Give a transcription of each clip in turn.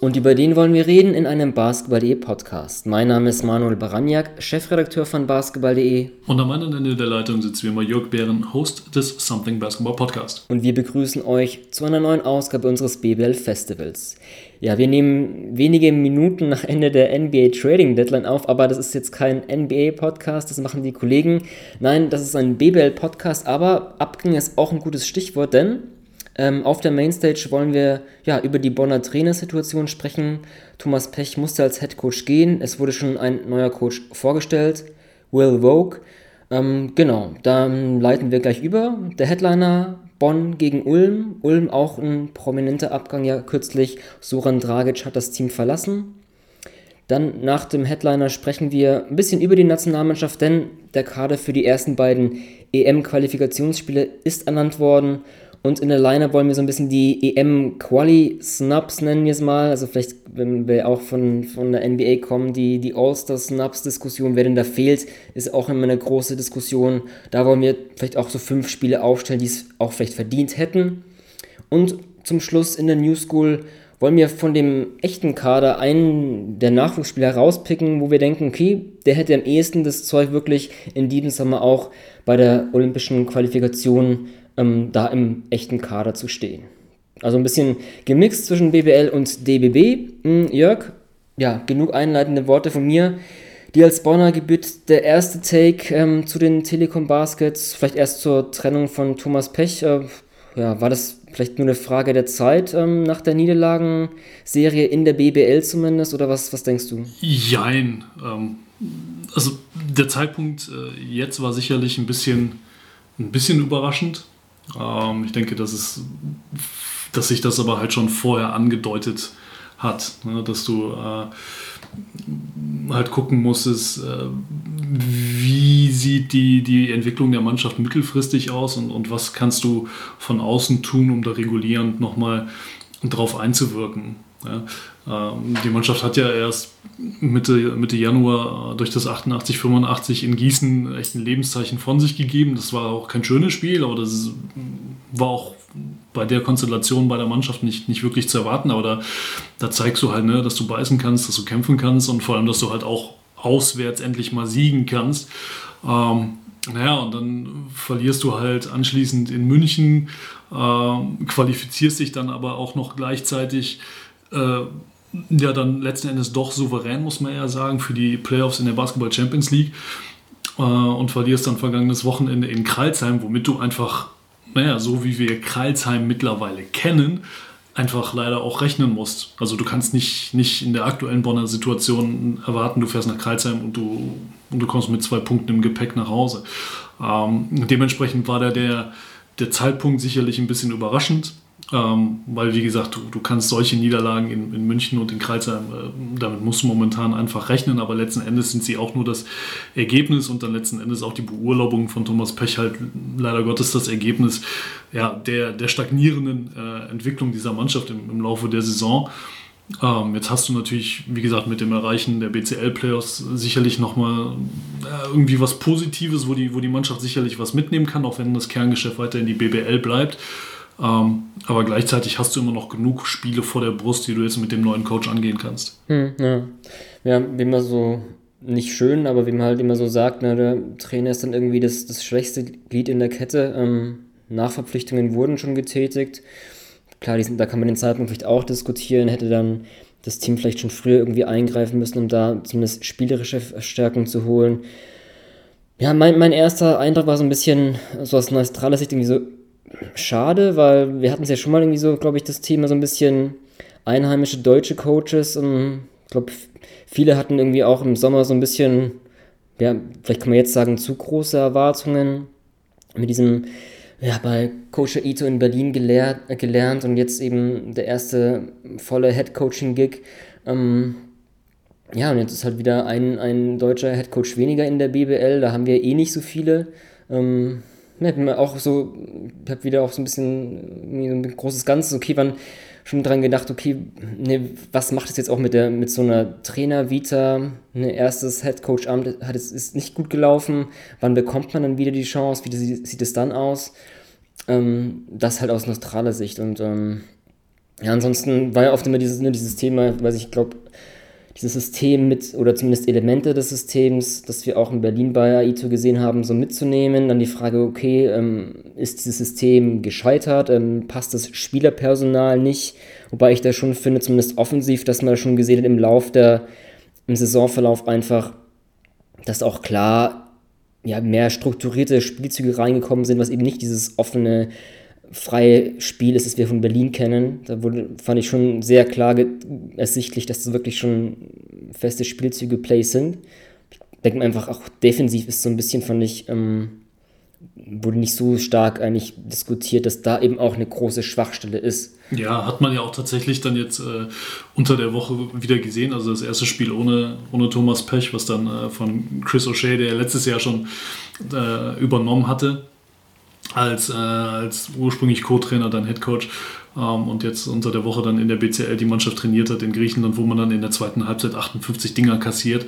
Und über den wollen wir reden in einem Basketball.de Podcast. Mein Name ist Manuel Baraniak, Chefredakteur von Basketball.de. Und am anderen Ende der Leitung sitzt wie immer Jörg Bären, Host des Something Basketball Podcast. Und wir begrüßen euch zu einer neuen Ausgabe unseres BBL Festivals. Ja, wir nehmen wenige Minuten nach Ende der NBA Trading Deadline auf, aber das ist jetzt kein NBA Podcast, das machen die Kollegen. Nein, das ist ein BBL Podcast, aber Abgang ist auch ein gutes Stichwort, denn ähm, auf der Mainstage wollen wir ja, über die Bonner Trainersituation sprechen. Thomas Pech musste als Head Coach gehen. Es wurde schon ein neuer Coach vorgestellt, Will Vogue. Ähm, genau, dann leiten wir gleich über. Der Headliner Bonn gegen Ulm. Ulm auch ein prominenter Abgang ja kürzlich. Soran Dragic hat das Team verlassen. Dann nach dem Headliner sprechen wir ein bisschen über die Nationalmannschaft, denn der Kader für die ersten beiden EM-Qualifikationsspiele ist ernannt worden. Und in der Line wollen wir so ein bisschen die EM-Quali-Snubs nennen wir es mal. Also vielleicht, wenn wir auch von, von der NBA kommen, die, die All-Star-Snubs-Diskussion, wer denn da fehlt, ist auch immer eine große Diskussion. Da wollen wir vielleicht auch so fünf Spiele aufstellen, die es auch vielleicht verdient hätten. Und zum Schluss in der New School wollen wir von dem echten Kader einen der Nachwuchsspieler rauspicken, wo wir denken, okay, der hätte am ehesten das Zeug wirklich in diesem Sommer auch bei der olympischen Qualifikation ähm, da im echten Kader zu stehen. Also ein bisschen gemixt zwischen BBL und DBB. Hm, Jörg, ja, genug einleitende Worte von mir. Die als Bonner gebührt der erste Take ähm, zu den Telekom Baskets, vielleicht erst zur Trennung von Thomas Pech. Äh, ja, war das vielleicht nur eine Frage der Zeit ähm, nach der Niederlagenserie in der BBL zumindest oder was, was denkst du? Jein. Ähm, also der Zeitpunkt äh, jetzt war sicherlich ein bisschen, ein bisschen überraschend. Ähm, ich denke, dass, es, dass sich das aber halt schon vorher angedeutet hat, ne? dass du äh, halt gucken musstest, äh, wie sieht die, die Entwicklung der Mannschaft mittelfristig aus und, und was kannst du von außen tun, um da regulierend nochmal drauf einzuwirken. Ja? Ähm, die Mannschaft hat ja erst Mitte, Mitte Januar durch das 88, 85 in Gießen echt ein Lebenszeichen von sich gegeben. Das war auch kein schönes Spiel, aber das war auch bei der Konstellation bei der Mannschaft nicht, nicht wirklich zu erwarten. Aber da, da zeigst du halt, ne, dass du beißen kannst, dass du kämpfen kannst und vor allem, dass du halt auch auswärts endlich mal siegen kannst. Ähm, naja, und dann verlierst du halt anschließend in München, äh, qualifizierst dich dann aber auch noch gleichzeitig äh, ja dann letzten Endes doch souverän, muss man ja sagen, für die Playoffs in der Basketball Champions League äh, und verlierst dann vergangenes Wochenende in Kreilsheim, womit du einfach, naja, so wie wir Kreilsheim mittlerweile kennen, einfach leider auch rechnen musst. Also du kannst nicht, nicht in der aktuellen Bonner Situation erwarten, du fährst nach Kreilsheim und du, und du kommst mit zwei Punkten im Gepäck nach Hause. Ähm, dementsprechend war da der, der Zeitpunkt sicherlich ein bisschen überraschend. Ähm, weil, wie gesagt, du, du kannst solche Niederlagen in, in München und in Kreuzheim, äh, damit musst du momentan einfach rechnen, aber letzten Endes sind sie auch nur das Ergebnis und dann letzten Endes auch die Beurlaubung von Thomas Pech halt leider Gottes das Ergebnis ja, der, der stagnierenden äh, Entwicklung dieser Mannschaft im, im Laufe der Saison. Ähm, jetzt hast du natürlich, wie gesagt, mit dem Erreichen der BCL-Playoffs sicherlich nochmal äh, irgendwie was Positives, wo die, wo die Mannschaft sicherlich was mitnehmen kann, auch wenn das Kerngeschäft weiter in die BBL bleibt. Ähm, aber gleichzeitig hast du immer noch genug Spiele vor der Brust, die du jetzt mit dem neuen Coach angehen kannst. Hm, ja. ja, wie man so, nicht schön, aber wie man halt immer so sagt, ne, der Trainer ist dann irgendwie das, das schwächste Glied in der Kette. Ähm, Nachverpflichtungen wurden schon getätigt. Klar, sind, da kann man den Zeitpunkt vielleicht auch diskutieren, hätte dann das Team vielleicht schon früher irgendwie eingreifen müssen, um da zumindest spielerische Verstärkung zu holen. Ja, mein, mein erster Eindruck war so ein bisschen, so aus neutraler Sicht irgendwie so, schade, weil wir hatten es ja schon mal irgendwie so, glaube ich, das Thema so ein bisschen einheimische deutsche Coaches und ich glaube, viele hatten irgendwie auch im Sommer so ein bisschen, ja, vielleicht kann man jetzt sagen, zu große Erwartungen mit diesem, ja, bei Coach Ito in Berlin gelehrt, gelernt und jetzt eben der erste volle Head-Coaching-Gig. Ähm, ja, und jetzt ist halt wieder ein, ein deutscher Head-Coach weniger in der BBL, da haben wir eh nicht so viele. Ähm, auch so, ich habe wieder auch so ein bisschen so ein großes Ganzes, okay, wann schon dran gedacht, okay, ne, was macht es jetzt auch mit, der, mit so einer Trainer-Vita? Ne, erstes Headcoach-Amt hat es, ist nicht gut gelaufen. Wann bekommt man dann wieder die Chance? Wie sieht es dann aus? Ähm, das halt aus neutraler Sicht. Und ähm, ja, ansonsten war ja oft immer dieses, ne, dieses Thema, weil ich glaube, dieses System mit, oder zumindest Elemente des Systems, das wir auch in Berlin bei AITO gesehen haben, so mitzunehmen. Dann die Frage, okay, ähm, ist dieses System gescheitert? Ähm, passt das Spielerpersonal nicht? Wobei ich da schon finde, zumindest offensiv, dass man schon gesehen hat im Lauf der, im Saisonverlauf einfach, dass auch klar ja, mehr strukturierte Spielzüge reingekommen sind, was eben nicht dieses offene freie Spiel ist, das wir von Berlin kennen. Da wurde, fand ich schon sehr klar ersichtlich, dass das wirklich schon feste Spielzüge Play sind. Ich denke mir einfach, auch defensiv ist so ein bisschen, fand ich, ähm, wurde nicht so stark eigentlich diskutiert, dass da eben auch eine große Schwachstelle ist. Ja, hat man ja auch tatsächlich dann jetzt äh, unter der Woche wieder gesehen. Also das erste Spiel ohne, ohne Thomas Pech, was dann äh, von Chris O'Shea, der letztes Jahr schon äh, übernommen hatte, als, äh, als ursprünglich Co-Trainer, dann Head Coach ähm, und jetzt unter der Woche dann in der BCL die Mannschaft trainiert hat in Griechenland, wo man dann in der zweiten Halbzeit 58 Dinger kassiert.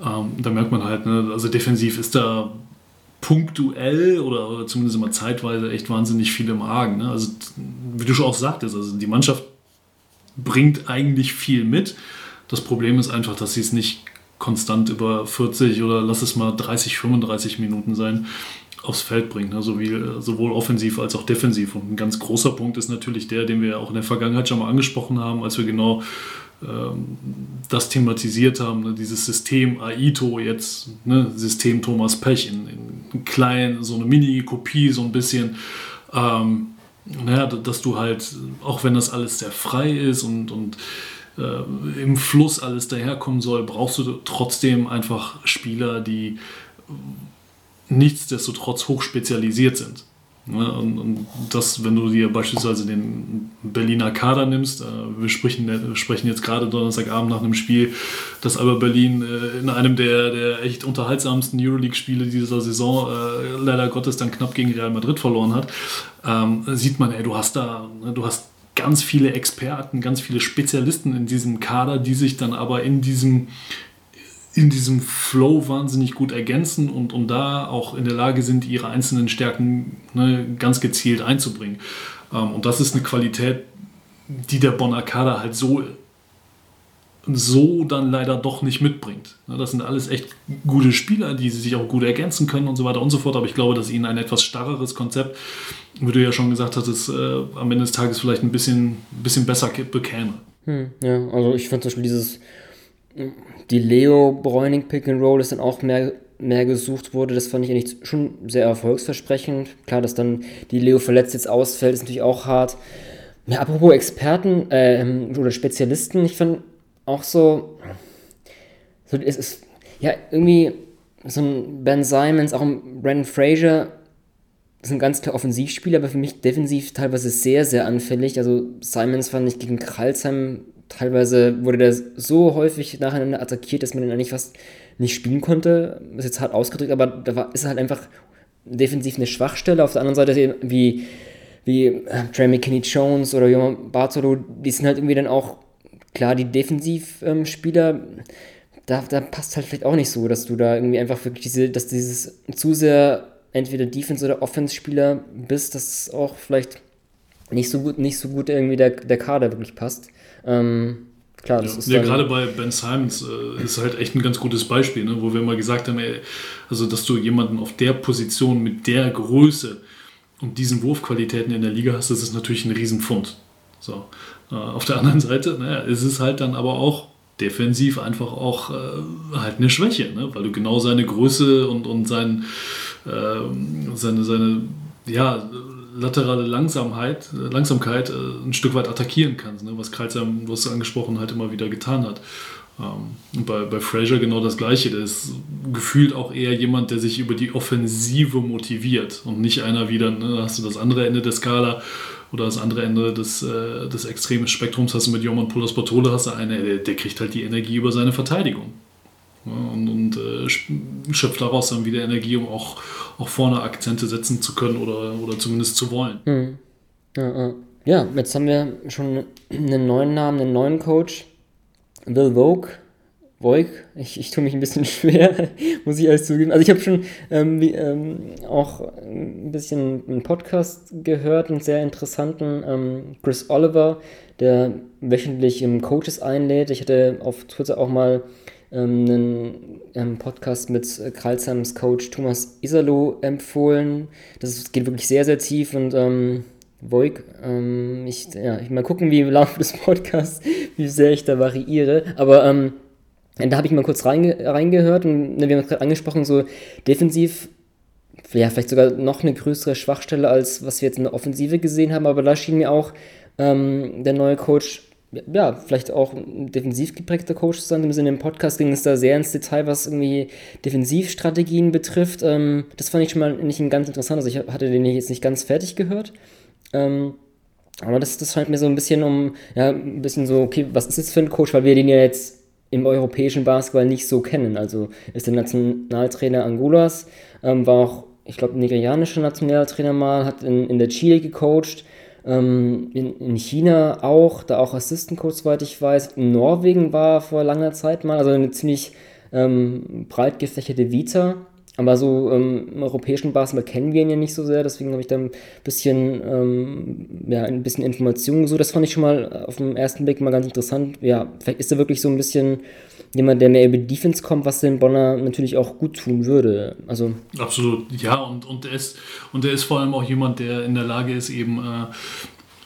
Ähm, da merkt man halt, ne, also defensiv ist da punktuell oder zumindest immer zeitweise echt wahnsinnig viel im Argen. Ne? Also wie du schon auch sagtest, also die Mannschaft bringt eigentlich viel mit. Das Problem ist einfach, dass sie es nicht konstant über 40 oder lass es mal 30, 35 Minuten sein, aufs Feld bringt, ne? so wie, sowohl offensiv als auch defensiv. Und ein ganz großer Punkt ist natürlich der, den wir auch in der Vergangenheit schon mal angesprochen haben, als wir genau ähm, das thematisiert haben, ne? dieses System AITO jetzt, ne? System Thomas Pech in, in klein, so eine Mini-Kopie, so ein bisschen. Ähm, naja, dass du halt, auch wenn das alles sehr frei ist und, und äh, im Fluss alles daherkommen soll, brauchst du trotzdem einfach Spieler, die nichtsdestotrotz hochspezialisiert sind. Ne, und, das, wenn du dir beispielsweise den Berliner Kader nimmst, äh, wir sprechen, wir sprechen jetzt gerade Donnerstagabend nach einem Spiel, dass Alba Berlin äh, in einem der, der echt unterhaltsamsten Euroleague-Spiele dieser Saison äh, leider Gottes dann knapp gegen Real Madrid verloren hat, ähm, sieht man, ey, du hast da, ne, du hast ganz viele Experten, ganz viele Spezialisten in diesem Kader, die sich dann aber in diesem in diesem Flow wahnsinnig gut ergänzen und, und da auch in der Lage sind, ihre einzelnen Stärken ne, ganz gezielt einzubringen. Ähm, und das ist eine Qualität, die der Bonner Kader halt so, so dann leider doch nicht mitbringt. Ne, das sind alles echt gute Spieler, die sich auch gut ergänzen können und so weiter und so fort. Aber ich glaube, dass ihnen ein etwas starreres Konzept, wie du ja schon gesagt hast, äh, am Ende des Tages vielleicht ein bisschen, bisschen besser bekäme. Hm, ja, also ich fand zum Beispiel dieses die Leo Bräuning Pick and Roll ist dann auch mehr, mehr gesucht wurde. Das fand ich eigentlich schon sehr erfolgsversprechend. Klar, dass dann die Leo verletzt jetzt ausfällt, ist natürlich auch hart. Ja, apropos Experten äh, oder Spezialisten, ich fand auch so, so es ist ja irgendwie so ein Ben Simons, auch ein Brandon Fraser, sind ganz klar Offensivspieler, aber für mich defensiv teilweise sehr, sehr anfällig. Also Simons fand ich gegen Kralsheim teilweise wurde der so häufig nacheinander attackiert, dass man den eigentlich fast nicht spielen konnte. Ist jetzt hart ausgedrückt, aber da war, ist halt einfach defensiv eine Schwachstelle. Auf der anderen Seite wie, wie äh, Trey Jones oder Johan Bartolo, die sind halt irgendwie dann auch, klar, die Defensivspieler, da, da passt halt vielleicht auch nicht so, dass du da irgendwie einfach wirklich diese, dass dieses zu sehr entweder Defense- oder Offense-Spieler bist, dass auch vielleicht nicht so gut, nicht so gut irgendwie der, der Kader wirklich passt. Ähm, klar, das ja, ist ja gerade bei Ben Simons äh, ist halt echt ein ganz gutes Beispiel, ne, wo wir mal gesagt haben, ey, also dass du jemanden auf der Position mit der Größe und diesen Wurfqualitäten in der Liga hast, das ist natürlich ein Riesenfund. So. Äh, auf der anderen Seite naja, ist es halt dann aber auch defensiv einfach auch äh, halt eine Schwäche, ne? weil du genau seine Größe und, und sein, äh, seine, seine ja, laterale Langsamkeit, Langsamkeit äh, ein Stück weit attackieren kannst, ne? was Kreuzheim, du hast es angesprochen, halt immer wieder getan hat. Ähm, und bei, bei Fraser genau das Gleiche. Der ist gefühlt auch eher jemand, der sich über die Offensive motiviert und nicht einer wieder, ne, hast du das andere Ende der Skala oder das andere Ende des, äh, des extremen Spektrums, hast du mit Joman Pulas Bartole, hast du einen, der, der kriegt halt die Energie über seine Verteidigung. Ja, und, und äh, schöpft daraus dann wieder Energie, um auch, auch vorne Akzente setzen zu können oder, oder zumindest zu wollen. Hm. Ja, ja. Jetzt haben wir schon einen neuen Namen, einen neuen Coach. Will Vogue. Voig, ich, ich tue mich ein bisschen schwer, muss ich alles zugeben. Also ich habe schon ähm, wie, ähm, auch ein bisschen einen Podcast gehört, einen sehr interessanten, ähm, Chris Oliver, der wöchentlich Coaches einlädt. Ich hatte auf Twitter auch mal einen, einen, Podcast mit Kralsheims Coach Thomas Isalo empfohlen. Das geht wirklich sehr, sehr tief und ähm, Voig, ähm, ich, ja, ich mal gucken, wie im Laufe des Podcasts, wie sehr ich da variiere. Aber ähm, da habe ich mal kurz reinge reingehört und ne, wir haben es gerade angesprochen, so defensiv, ja, vielleicht sogar noch eine größere Schwachstelle, als was wir jetzt in der Offensive gesehen haben, aber da schien mir auch ähm, der neue Coach, ja, vielleicht auch defensiv geprägter Coach zu sein. Im Sinne im Podcast ging es da sehr ins Detail, was irgendwie Defensivstrategien betrifft. Ähm, das fand ich schon mal nicht ganz interessant. Also ich hatte den jetzt nicht ganz fertig gehört. Ähm, aber das, das scheint mir so ein bisschen um, ja, ein bisschen so, okay, was ist das für ein Coach, weil wir den ja jetzt im europäischen Basketball nicht so kennen. Also ist der Nationaltrainer Angolas, ähm, war auch, ich glaube, nigerianischer Nationaltrainer mal, hat in, in der Chile gecoacht, ähm, in, in China auch, da auch Assistant Coach, soweit ich weiß. In Norwegen war vor langer Zeit mal, also eine ziemlich ähm, breit gefächerte Vita. Aber so ähm, im europäischen Basketball kennen wir ihn ja nicht so sehr, deswegen habe ich da ein bisschen, ähm, ja, ein bisschen Informationen gesucht. Das fand ich schon mal auf den ersten Blick mal ganz interessant. Ja, vielleicht ist er wirklich so ein bisschen jemand, der mehr über Defense kommt, was den Bonner natürlich auch gut tun würde. Also Absolut, ja, und, und, er ist, und er ist vor allem auch jemand, der in der Lage ist, eben äh,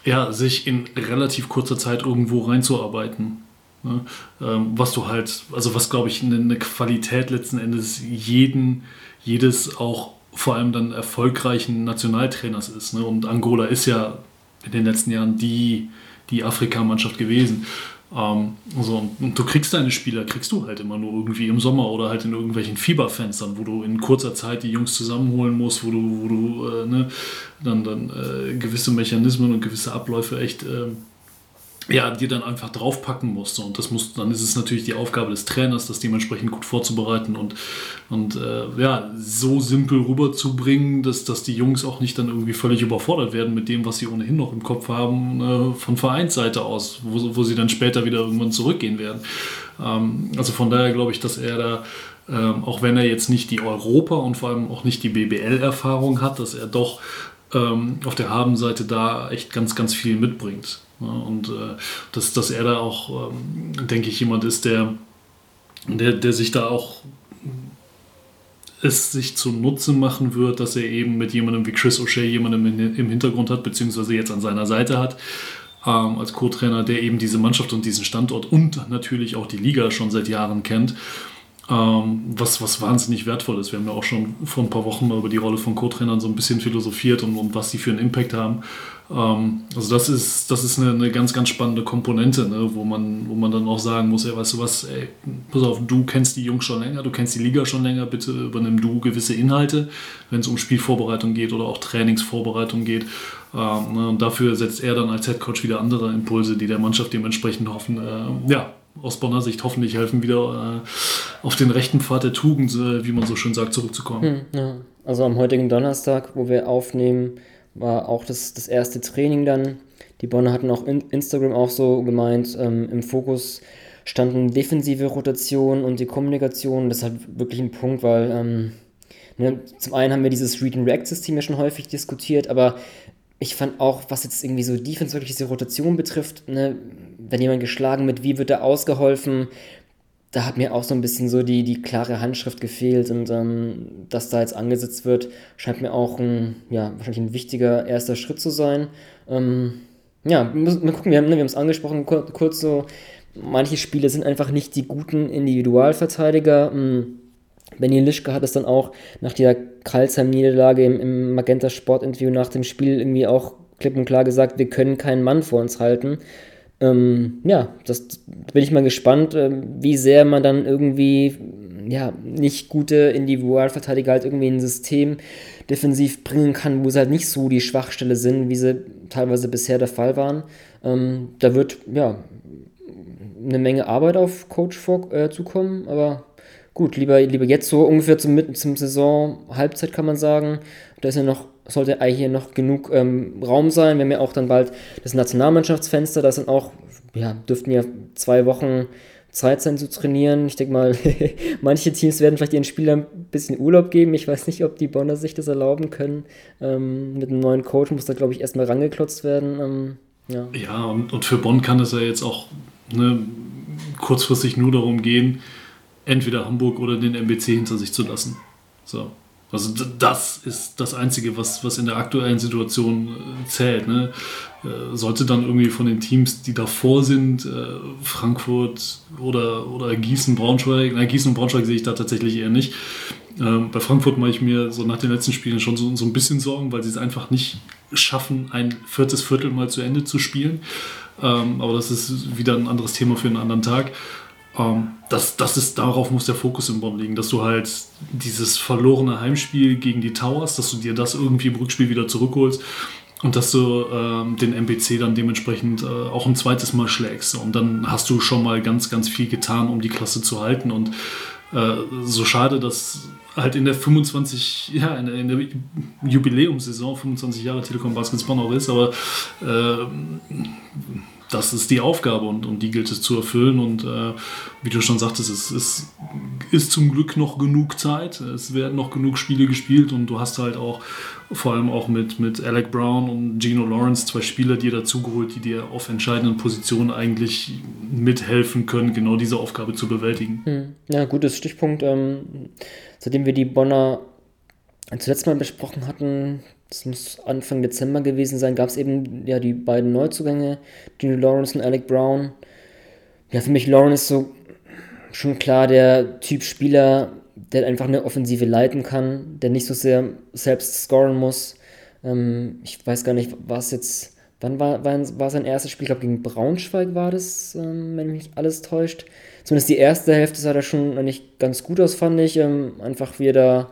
ja, sich in relativ kurzer Zeit irgendwo reinzuarbeiten. Ne? Ähm, was du halt, also was glaube ich eine, eine Qualität letzten Endes jeden jedes auch vor allem dann erfolgreichen Nationaltrainers ist. Ne? Und Angola ist ja in den letzten Jahren die, die Afrikamannschaft gewesen. Ähm, so, und du kriegst deine Spieler, kriegst du halt immer nur irgendwie im Sommer oder halt in irgendwelchen Fieberfenstern, wo du in kurzer Zeit die Jungs zusammenholen musst, wo du, wo du äh, ne, dann, dann äh, gewisse Mechanismen und gewisse Abläufe echt äh, ja, dir dann einfach draufpacken musst. Und das muss, dann ist es natürlich die Aufgabe des Trainers, das dementsprechend gut vorzubereiten und, und äh, ja, so simpel rüberzubringen, dass, dass die Jungs auch nicht dann irgendwie völlig überfordert werden mit dem, was sie ohnehin noch im Kopf haben, äh, von Vereinsseite aus, wo, wo sie dann später wieder irgendwann zurückgehen werden. Ähm, also von daher glaube ich, dass er da, ähm, auch wenn er jetzt nicht die Europa und vor allem auch nicht die BBL-Erfahrung hat, dass er doch ähm, auf der Habenseite da echt ganz, ganz viel mitbringt. Ja, und äh, dass, dass er da auch, ähm, denke ich, jemand ist, der, der, der sich da auch es sich zunutze machen wird, dass er eben mit jemandem wie Chris O'Shea jemandem im Hintergrund hat, beziehungsweise jetzt an seiner Seite hat, ähm, als Co-Trainer, der eben diese Mannschaft und diesen Standort und natürlich auch die Liga schon seit Jahren kennt was, was wahnsinnig wertvoll ist. Wir haben ja auch schon vor ein paar Wochen mal über die Rolle von Co-Trainern so ein bisschen philosophiert und, und was sie für einen Impact haben. Ähm, also das ist, das ist eine, eine ganz, ganz spannende Komponente, ne, wo, man, wo man dann auch sagen muss, ey, weißt du was, ey, pass auf, du kennst die Jungs schon länger, du kennst die Liga schon länger, bitte übernimm du gewisse Inhalte, wenn es um Spielvorbereitung geht oder auch Trainingsvorbereitung geht. Ähm, ne, und dafür setzt er dann als Headcoach wieder andere Impulse, die der Mannschaft dementsprechend hoffen, äh, ja, aus Bonner Sicht hoffentlich helfen, wieder äh, auf den rechten Pfad der Tugend, äh, wie man so schön sagt, zurückzukommen. Hm, ja. Also am heutigen Donnerstag, wo wir aufnehmen, war auch das, das erste Training dann. Die Bonner hatten auch in Instagram auch so gemeint, ähm, im Fokus standen defensive Rotation und die Kommunikation. Das ist halt wirklich ein Punkt, weil ähm, ne, zum einen haben wir dieses Read-and-React-System ja schon häufig diskutiert, aber ich fand auch, was jetzt irgendwie so Defense wirklich diese Rotation betrifft, ne, wenn jemand geschlagen wird, wie wird er ausgeholfen? Da hat mir auch so ein bisschen so die, die klare Handschrift gefehlt und ähm, dass da jetzt angesetzt wird, scheint mir auch ein, ja, wahrscheinlich ein wichtiger erster Schritt zu sein. Ähm, ja, mal gucken, wir haben ne, es angesprochen, kurz, kurz so, manche Spiele sind einfach nicht die guten Individualverteidiger. Hm, Benny Lischke hat es dann auch nach der Karlsheim-Niederlage im, im Magenta Sport-Interview nach dem Spiel irgendwie auch klipp und klar gesagt, wir können keinen Mann vor uns halten. Ähm, ja, das bin ich mal gespannt, äh, wie sehr man dann irgendwie ja, nicht gute Individualverteidiger halt irgendwie in ein System defensiv bringen kann, wo sie halt nicht so die Schwachstelle sind, wie sie teilweise bisher der Fall waren. Ähm, da wird ja eine Menge Arbeit auf Coach vor, äh, zukommen, aber gut, lieber, lieber jetzt so ungefähr zum, zum Saison Halbzeit kann man sagen. Da ist ja noch sollte eigentlich hier noch genug ähm, Raum sein. Wir haben ja auch dann bald das Nationalmannschaftsfenster, das sind auch, ja, dürften ja zwei Wochen Zeit sein zu trainieren. Ich denke mal, manche Teams werden vielleicht ihren Spielern ein bisschen Urlaub geben. Ich weiß nicht, ob die Bonner sich das erlauben können. Ähm, mit einem neuen Coach muss da, glaube ich, erstmal rangeklotzt werden. Ähm, ja, ja und, und für Bonn kann es ja jetzt auch ne, kurzfristig nur darum gehen, entweder Hamburg oder den MBC hinter sich zu lassen. So. Also das ist das Einzige, was, was in der aktuellen Situation äh, zählt. Ne? Äh, sollte dann irgendwie von den Teams, die davor sind, äh, Frankfurt oder, oder Gießen, Braunschweig, nein, Gießen und Braunschweig sehe ich da tatsächlich eher nicht. Ähm, bei Frankfurt mache ich mir so nach den letzten Spielen schon so, so ein bisschen Sorgen, weil sie es einfach nicht schaffen, ein viertes Viertel mal zu Ende zu spielen. Ähm, aber das ist wieder ein anderes Thema für einen anderen Tag. Ähm, das, das ist, darauf muss der Fokus im Bonn liegen, dass du halt dieses verlorene Heimspiel gegen die Towers, dass du dir das irgendwie im Rückspiel wieder zurückholst und dass du ähm, den MPC dann dementsprechend äh, auch ein zweites Mal schlägst. Und dann hast du schon mal ganz, ganz viel getan, um die Klasse zu halten. Und äh, so schade, dass halt in der 25, ja, in in der Jubiläumssaison 25 Jahre Telekom Basketball auch ist, aber äh, das ist die Aufgabe und, und die gilt es zu erfüllen. Und äh, wie du schon sagtest, es ist, ist zum Glück noch genug Zeit. Es werden noch genug Spiele gespielt und du hast halt auch vor allem auch mit, mit Alec Brown und Gino Lawrence zwei Spieler dir dazugeholt, die dir auf entscheidenden Positionen eigentlich mithelfen können, genau diese Aufgabe zu bewältigen. Hm. Ja, gutes Stichpunkt. Ähm, seitdem wir die Bonner zuletzt mal besprochen hatten, das muss Anfang Dezember gewesen sein, gab es eben ja die beiden Neuzugänge, Gino Lawrence und Alec Brown. Ja, für mich Lawrence so schon klar der Typ Spieler, der einfach eine Offensive leiten kann, der nicht so sehr selbst scoren muss. Ähm, ich weiß gar nicht, was jetzt, wann war, war, war sein erstes Spiel? Ich glaube, gegen Braunschweig war das, ähm, wenn mich alles täuscht. Zumindest die erste Hälfte sah da schon eigentlich ganz gut aus, fand ich. Ähm, einfach wie er da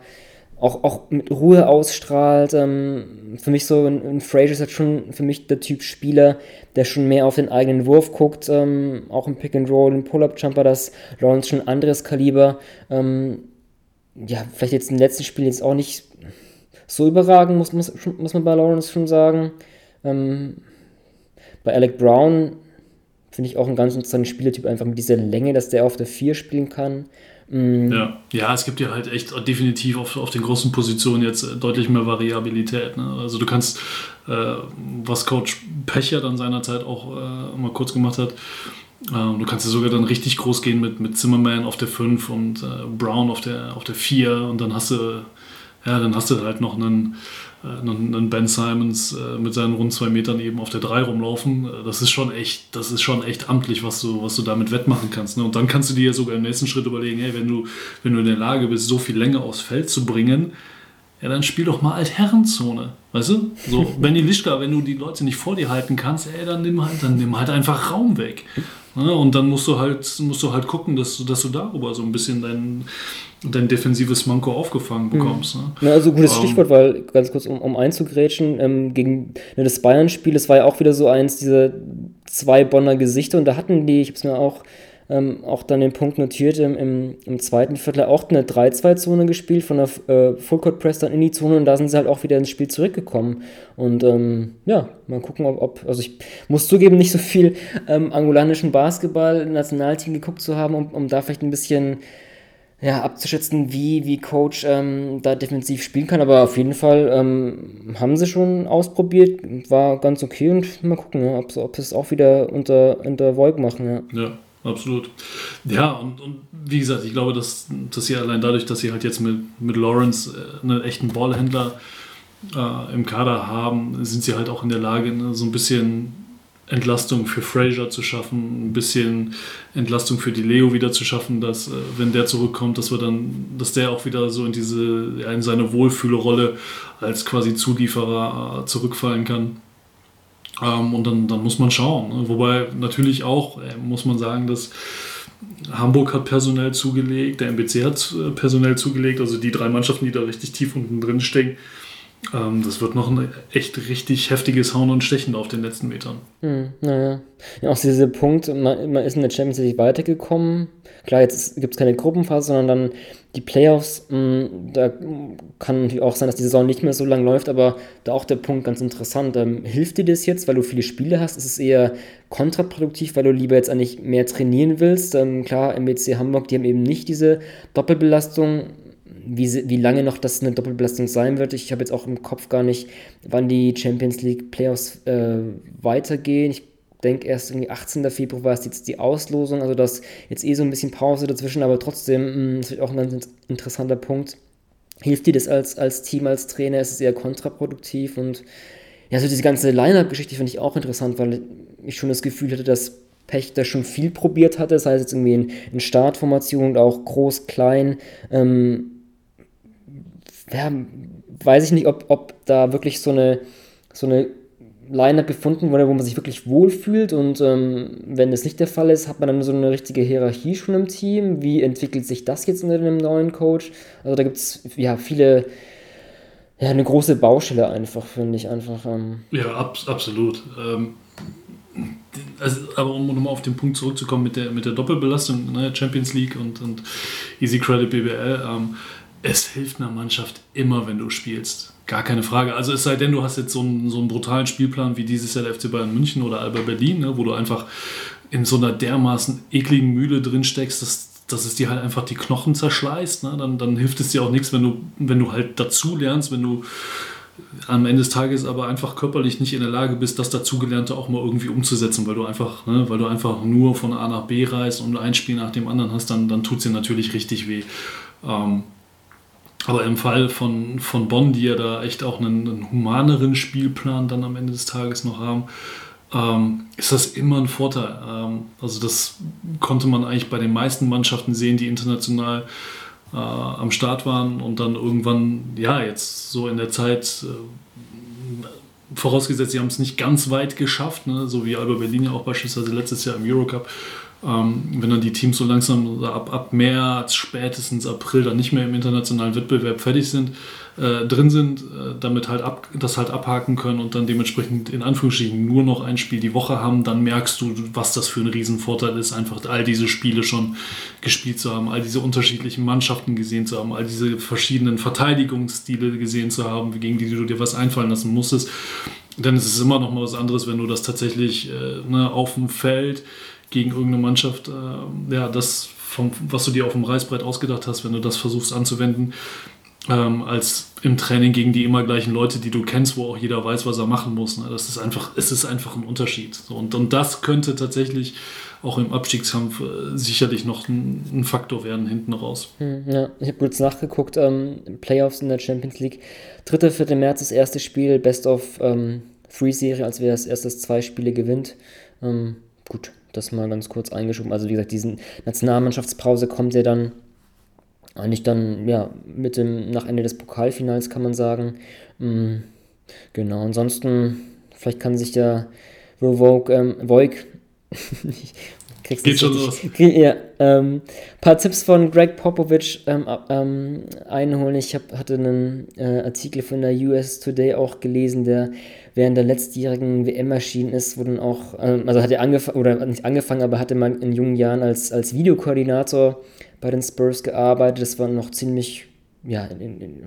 auch, auch mit Ruhe ausstrahlt. Ähm, für mich so, ein, Frazier ist halt schon für mich der Typ Spieler, der schon mehr auf den eigenen Wurf guckt, ähm, auch im Pick and Roll, im Pull-Up-Jumper, das Lawrence schon ein anderes Kaliber. Ähm, ja, vielleicht jetzt im letzten Spiel jetzt auch nicht so überragend, muss, muss, muss man bei Lawrence schon sagen. Ähm, bei Alec Brown finde ich auch ein ganz interessanter Spielertyp, einfach mit dieser Länge, dass der auf der 4 spielen kann. Mhm. Ja. ja, es gibt ja halt echt definitiv auf, auf den großen Positionen jetzt deutlich mehr Variabilität. Ne? Also du kannst, äh, was Coach Pecher dann seinerzeit auch äh, mal kurz gemacht hat, äh, du kannst ja sogar dann richtig groß gehen mit, mit Zimmerman auf der 5 und äh, Brown auf der, auf der 4 und dann hast du, ja, dann hast du halt noch einen einen äh, Ben Simons äh, mit seinen rund zwei Metern eben auf der 3 rumlaufen. Äh, das ist schon echt, das ist schon echt amtlich, was du, was du damit wettmachen kannst. Ne? Und dann kannst du dir sogar im nächsten Schritt überlegen, hey, wenn du, wenn du in der Lage bist, so viel Länge aufs Feld zu bringen, ja, dann spiel doch mal Altherrenzone. Weißt du? So, Benny Lischka, wenn du die Leute nicht vor dir halten kannst, ey, dann nimm halt, dann nimm halt einfach Raum weg. Ne? Und dann musst du halt, musst du halt gucken, dass, du, dass du darüber so ein bisschen dein, dein defensives Manko aufgefangen mhm. bekommst. Mhm. Ne? Ja, also gutes ähm, Stichwort, weil ganz kurz, um, um einzugrätschen, ähm, gegen ne, das Bayern-Spiel, das war ja auch wieder so eins dieser zwei Bonner Gesichter und da hatten die, ich habe es mir auch ähm, auch dann den Punkt notiert, im, im, im zweiten Viertel auch eine 3-2-Zone gespielt, von der äh, Fullcourt Press dann in die Zone und da sind sie halt auch wieder ins Spiel zurückgekommen. Und ähm, ja, mal gucken, ob, ob, also ich muss zugeben, nicht so viel ähm, angolanischen Basketball im Nationalteam geguckt zu haben, um, um da vielleicht ein bisschen ja, abzuschätzen, wie, wie Coach ähm, da defensiv spielen kann. Aber auf jeden Fall ähm, haben sie schon ausprobiert, war ganz okay und mal gucken, ja, ob, ob sie es auch wieder unter, unter Voig machen. Ja. ja absolut. Ja, und, und wie gesagt, ich glaube, dass, dass sie allein dadurch, dass sie halt jetzt mit, mit Lawrence äh, einen echten Ballhändler äh, im Kader haben, sind sie halt auch in der Lage, ne, so ein bisschen Entlastung für Fraser zu schaffen, ein bisschen Entlastung für die Leo wieder zu schaffen, dass äh, wenn der zurückkommt, dass wir dann, dass der auch wieder so in diese in seine Wohlfühlerolle als quasi Zulieferer äh, zurückfallen kann. Ähm, und dann, dann muss man schauen. Ne? Wobei natürlich auch, äh, muss man sagen, dass Hamburg hat personell zugelegt, der MBC hat äh, personell zugelegt, also die drei Mannschaften, die da richtig tief unten drin stecken, ähm, das wird noch ein echt richtig heftiges Hauen und Stechen auf den letzten Metern. Hm, naja. Ja, auch dieser Punkt, man, man, ist in der Champions League weitergekommen. Klar, jetzt gibt es keine Gruppenphase, sondern dann die Playoffs. Mh, hm, da kann natürlich auch sein, dass die Saison nicht mehr so lang läuft, aber da auch der Punkt ganz interessant. Ähm, hilft dir das jetzt, weil du viele Spiele hast? Ist es eher kontraproduktiv, weil du lieber jetzt eigentlich mehr trainieren willst? Ähm, klar, MBC Hamburg, die haben eben nicht diese Doppelbelastung wie, wie lange noch das eine Doppelbelastung sein wird. Ich habe jetzt auch im Kopf gar nicht, wann die Champions League Playoffs äh, weitergehen. Ich denke erst irgendwie 18. Februar war es jetzt die Auslosung, also das jetzt eh so ein bisschen Pause dazwischen, aber trotzdem, mh, mm, wird auch ein ganz interessanter Punkt. Hilft dir das als, als Team, als Trainer? Ist es eher kontraproduktiv? Und ja, so diese ganze Line-Up-Geschichte finde ich auch interessant, weil ich schon das Gefühl hatte, dass Pech da schon viel probiert hatte, das heißt jetzt irgendwie in, in Startformation und auch groß, klein. Ähm, ja, weiß ich nicht, ob, ob da wirklich so eine, so eine Line-Up gefunden wurde, wo man sich wirklich wohlfühlt. Und ähm, wenn das nicht der Fall ist, hat man dann so eine richtige Hierarchie schon im Team. Wie entwickelt sich das jetzt unter einem neuen Coach? Also da gibt es ja viele, ja, eine große Baustelle einfach, finde ich einfach. Ähm. Ja, ab, absolut. Ähm, also, aber um nochmal auf den Punkt zurückzukommen mit der, mit der Doppelbelastung, ne, Champions League und, und Easy Credit BBL, ähm, es hilft einer Mannschaft immer, wenn du spielst. Gar keine Frage. Also es sei denn, du hast jetzt so einen, so einen brutalen Spielplan wie dieses Jahr der FC Bayern München oder Alba Berlin, ne, wo du einfach in so einer dermaßen ekligen Mühle drin steckst, dass, dass es dir halt einfach die Knochen zerschleißt. Ne? Dann, dann hilft es dir auch nichts, wenn du, wenn du halt dazu lernst, wenn du am Ende des Tages aber einfach körperlich nicht in der Lage bist, das Dazugelernte auch mal irgendwie umzusetzen, weil du einfach, ne, weil du einfach nur von A nach B reist und ein Spiel nach dem anderen hast, dann, dann tut es dir natürlich richtig weh. Ähm, aber im Fall von, von Bonn, die ja da echt auch einen, einen humaneren Spielplan dann am Ende des Tages noch haben, ähm, ist das immer ein Vorteil. Ähm, also das konnte man eigentlich bei den meisten Mannschaften sehen, die international äh, am Start waren und dann irgendwann, ja, jetzt so in der Zeit, äh, vorausgesetzt, sie haben es nicht ganz weit geschafft, ne, so wie Alba Berlin ja auch beispielsweise letztes Jahr im Eurocup, ähm, wenn dann die Teams so langsam ab, ab März, spätestens April dann nicht mehr im internationalen Wettbewerb fertig sind, äh, drin sind, äh, damit halt ab, das halt abhaken können und dann dementsprechend in Anführungsstrichen nur noch ein Spiel die Woche haben, dann merkst du, was das für ein Riesenvorteil ist, einfach all diese Spiele schon gespielt zu haben, all diese unterschiedlichen Mannschaften gesehen zu haben, all diese verschiedenen Verteidigungsstile gesehen zu haben, gegen die du dir was einfallen lassen musstest. Ist es immer noch mal was anderes, wenn du das tatsächlich äh, ne, auf dem Feld gegen irgendeine Mannschaft, äh, ja, das, vom, was du dir auf dem Reißbrett ausgedacht hast, wenn du das versuchst anzuwenden, ähm, als im Training gegen die immer gleichen Leute, die du kennst, wo auch jeder weiß, was er machen muss. Ne? Das ist einfach, es ist einfach ein Unterschied. So, und, und das könnte tatsächlich auch im Abstiegskampf äh, sicherlich noch ein, ein, Faktor werden hinten raus. Hm, ja, ich habe kurz nachgeguckt, ähm, Playoffs in der Champions League. 3. 4. März das erste Spiel, Best of ähm, Three Serie, als wer das erste zwei Spiele gewinnt. Ähm, gut, das mal ganz kurz eingeschoben. Also wie gesagt, diese Nationalmannschaftspause kommt ja dann eigentlich dann, ja, mit dem, nach Ende des Pokalfinals kann man sagen. Mhm, genau, ansonsten, vielleicht kann sich der Vogue, ähm, Voig, kriegst Geht schon los. Ja, ähm, paar Tipps von Greg Popovich ähm, ähm, einholen. Ich hab, hatte einen äh, Artikel von der US Today auch gelesen, der während der letztjährigen WM erschienen ist, wo dann auch, ähm, also hat er angefangen, oder nicht angefangen, aber hatte mal in jungen Jahren als, als Videokoordinator bei den Spurs gearbeitet. Das war noch ziemlich, ja, in, in,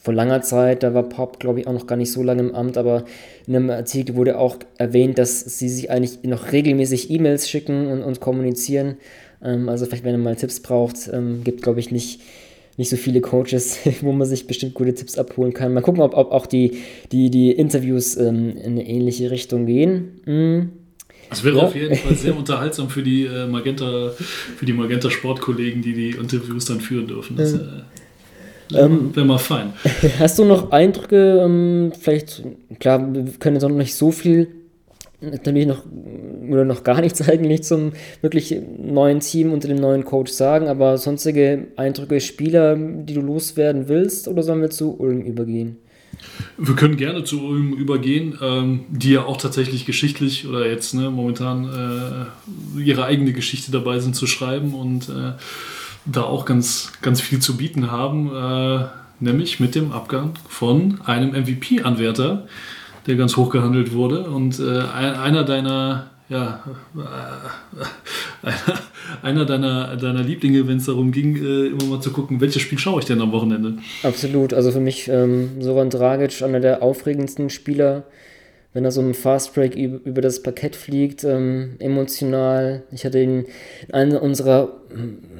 vor langer Zeit, da war Pop, glaube ich, auch noch gar nicht so lange im Amt, aber in einem Artikel wurde auch erwähnt, dass sie sich eigentlich noch regelmäßig E-Mails schicken und, und kommunizieren. Ähm, also vielleicht, wenn ihr mal Tipps braucht, ähm, gibt, glaube ich, nicht nicht so viele Coaches, wo man sich bestimmt gute Tipps abholen kann. Mal gucken, ob, ob auch die, die, die Interviews ähm, in eine ähnliche Richtung gehen. Mhm. Das wäre ja. auf jeden Fall sehr unterhaltsam für die äh, Magenta, für die Magenta Sportkollegen, die die Interviews dann führen dürfen. Das äh, ähm, wäre mal fein. Hast du noch Eindrücke? Ähm, vielleicht, klar, wir können jetzt auch noch nicht so viel natürlich noch oder noch gar nichts eigentlich zum wirklich neuen Team unter dem neuen Coach sagen, aber sonstige Eindrücke, Spieler, die du loswerden willst, oder sollen wir zu Ulm übergehen? Wir können gerne zu Ulm übergehen, ähm, die ja auch tatsächlich geschichtlich oder jetzt ne, momentan äh, ihre eigene Geschichte dabei sind zu schreiben und äh, da auch ganz, ganz viel zu bieten haben. Äh, nämlich mit dem Abgang von einem MVP-Anwärter, der ganz hoch gehandelt wurde und äh, einer deiner ja, äh, einer, einer deiner, deiner Lieblinge, wenn es darum ging, äh, immer mal zu gucken, welches Spiel schaue ich denn am Wochenende? Absolut, also für mich ähm, Soran Dragic, einer der aufregendsten Spieler wenn er so im Fastbreak über das Parkett fliegt, ähm, emotional. Ich hatte ihn in einer unserer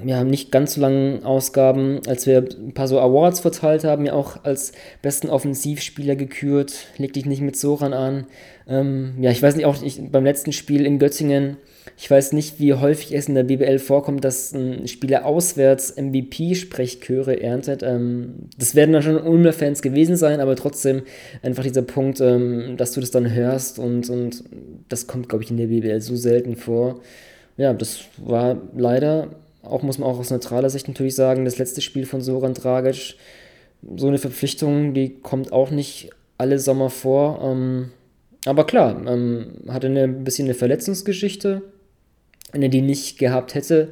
ja, nicht ganz so langen Ausgaben, als wir ein paar so Awards verteilt haben, ja auch als besten Offensivspieler gekürt. Leg dich nicht mit Soran an. Ähm, ja, ich weiß nicht, auch ich, beim letzten Spiel in Göttingen ich weiß nicht, wie häufig es in der BBL vorkommt, dass ein Spieler auswärts MVP-Sprechchöre erntet. Ähm, das werden dann schon Ulmer-Fans gewesen sein, aber trotzdem einfach dieser Punkt, ähm, dass du das dann hörst und, und das kommt, glaube ich, in der BBL so selten vor. Ja, das war leider, auch muss man auch aus neutraler Sicht natürlich sagen, das letzte Spiel von Soran Dragic. So eine Verpflichtung, die kommt auch nicht alle Sommer vor. Ähm, aber klar, ähm, hatte ein bisschen eine Verletzungsgeschichte, wenn er die nicht gehabt hätte,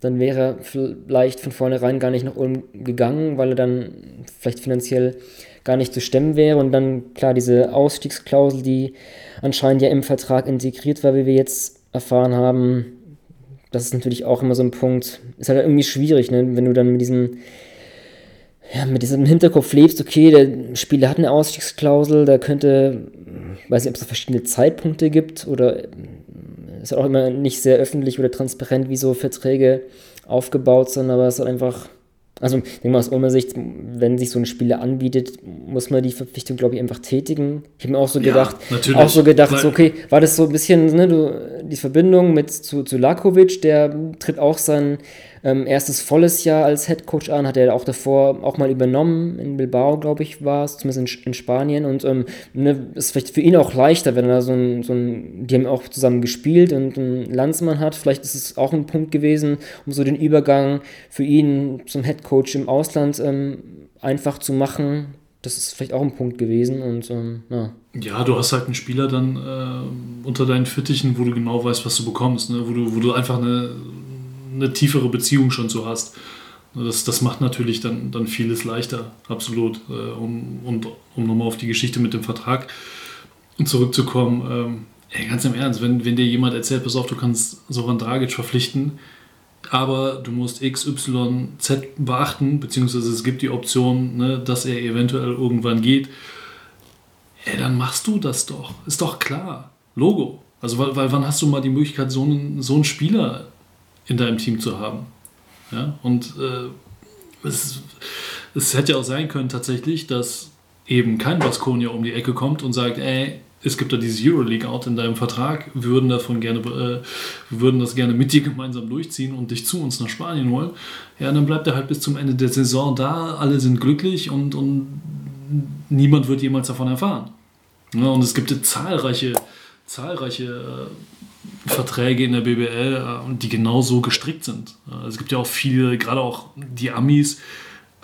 dann wäre er vielleicht von vornherein gar nicht nach Ulm gegangen, weil er dann vielleicht finanziell gar nicht zu stemmen wäre. Und dann, klar, diese Ausstiegsklausel, die anscheinend ja im Vertrag integriert war, wie wir jetzt erfahren haben, das ist natürlich auch immer so ein Punkt. Ist halt irgendwie schwierig, ne? wenn du dann mit diesem, ja, mit diesem Hinterkopf lebst, okay, der Spieler hat eine Ausstiegsklausel, da könnte, weiß nicht, ob es verschiedene Zeitpunkte gibt oder ist auch immer nicht sehr öffentlich oder transparent, wie so Verträge aufgebaut sind, aber es ist einfach, also ich denke mal aus Ulmer Sicht, wenn sich so ein Spieler anbietet, muss man die Verpflichtung, glaube ich, einfach tätigen. Ich habe mir auch so gedacht, ja, auch so gedacht, so, okay, war das so ein bisschen, ne, du, die Verbindung mit zu, zu Lakovic, der tritt auch sein ähm, erstes volles Jahr als Head Coach an, hat er auch davor auch mal übernommen, in Bilbao, glaube ich, war es, zumindest in, in Spanien. Und ähm, ne, ist vielleicht für ihn auch leichter, wenn er so ein, so ein, die haben auch zusammen gespielt und einen Landsmann hat. Vielleicht ist es auch ein Punkt gewesen, um so den Übergang für ihn zum Head Coach im Ausland ähm, einfach zu machen. Das ist vielleicht auch ein Punkt gewesen und ähm, ja. Ja, du hast halt einen Spieler dann äh, unter deinen Fittichen, wo du genau weißt, was du bekommst, ne? wo, du, wo du einfach eine eine tiefere Beziehung schon zu hast. Das, das macht natürlich dann, dann vieles leichter, absolut. Äh, um, und um nochmal auf die Geschichte mit dem Vertrag zurückzukommen, ähm, ey, ganz im Ernst, wenn, wenn dir jemand erzählt, pass auf, du kannst Soran Dragic verpflichten, aber du musst X, Y, Z beachten, beziehungsweise es gibt die Option, ne, dass er eventuell irgendwann geht, ey, dann machst du das doch. Ist doch klar. Logo. Also, weil, weil wann hast du mal die Möglichkeit, so einen, so einen Spieler in deinem Team zu haben. Ja? Und äh, es, es hätte ja auch sein können tatsächlich, dass eben kein Baskonia um die Ecke kommt und sagt, ey, es gibt da dieses Euroleague-Out in deinem Vertrag, wir würden davon gerne, äh, würden das gerne mit dir gemeinsam durchziehen und dich zu uns nach Spanien holen. Ja, dann bleibt er halt bis zum Ende der Saison da, alle sind glücklich und, und niemand wird jemals davon erfahren. Ja, und es gibt zahlreiche, zahlreiche äh, Verträge in der BBL, äh, die genau so gestrickt sind. Äh, es gibt ja auch viele, gerade auch die Amis,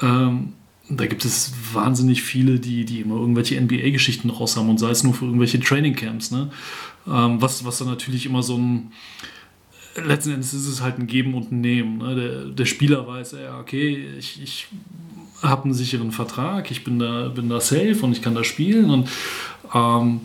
ähm, da gibt es wahnsinnig viele, die, die immer irgendwelche NBA-Geschichten raus haben und sei es nur für irgendwelche Trainingcamps. Ne? Ähm, was, was dann natürlich immer so ein. Letzten Endes ist es halt ein Geben und ein Nehmen. Ne? Der, der Spieler weiß, ja, okay, ich, ich habe einen sicheren Vertrag, ich bin da, bin da safe und ich kann da spielen und ähm,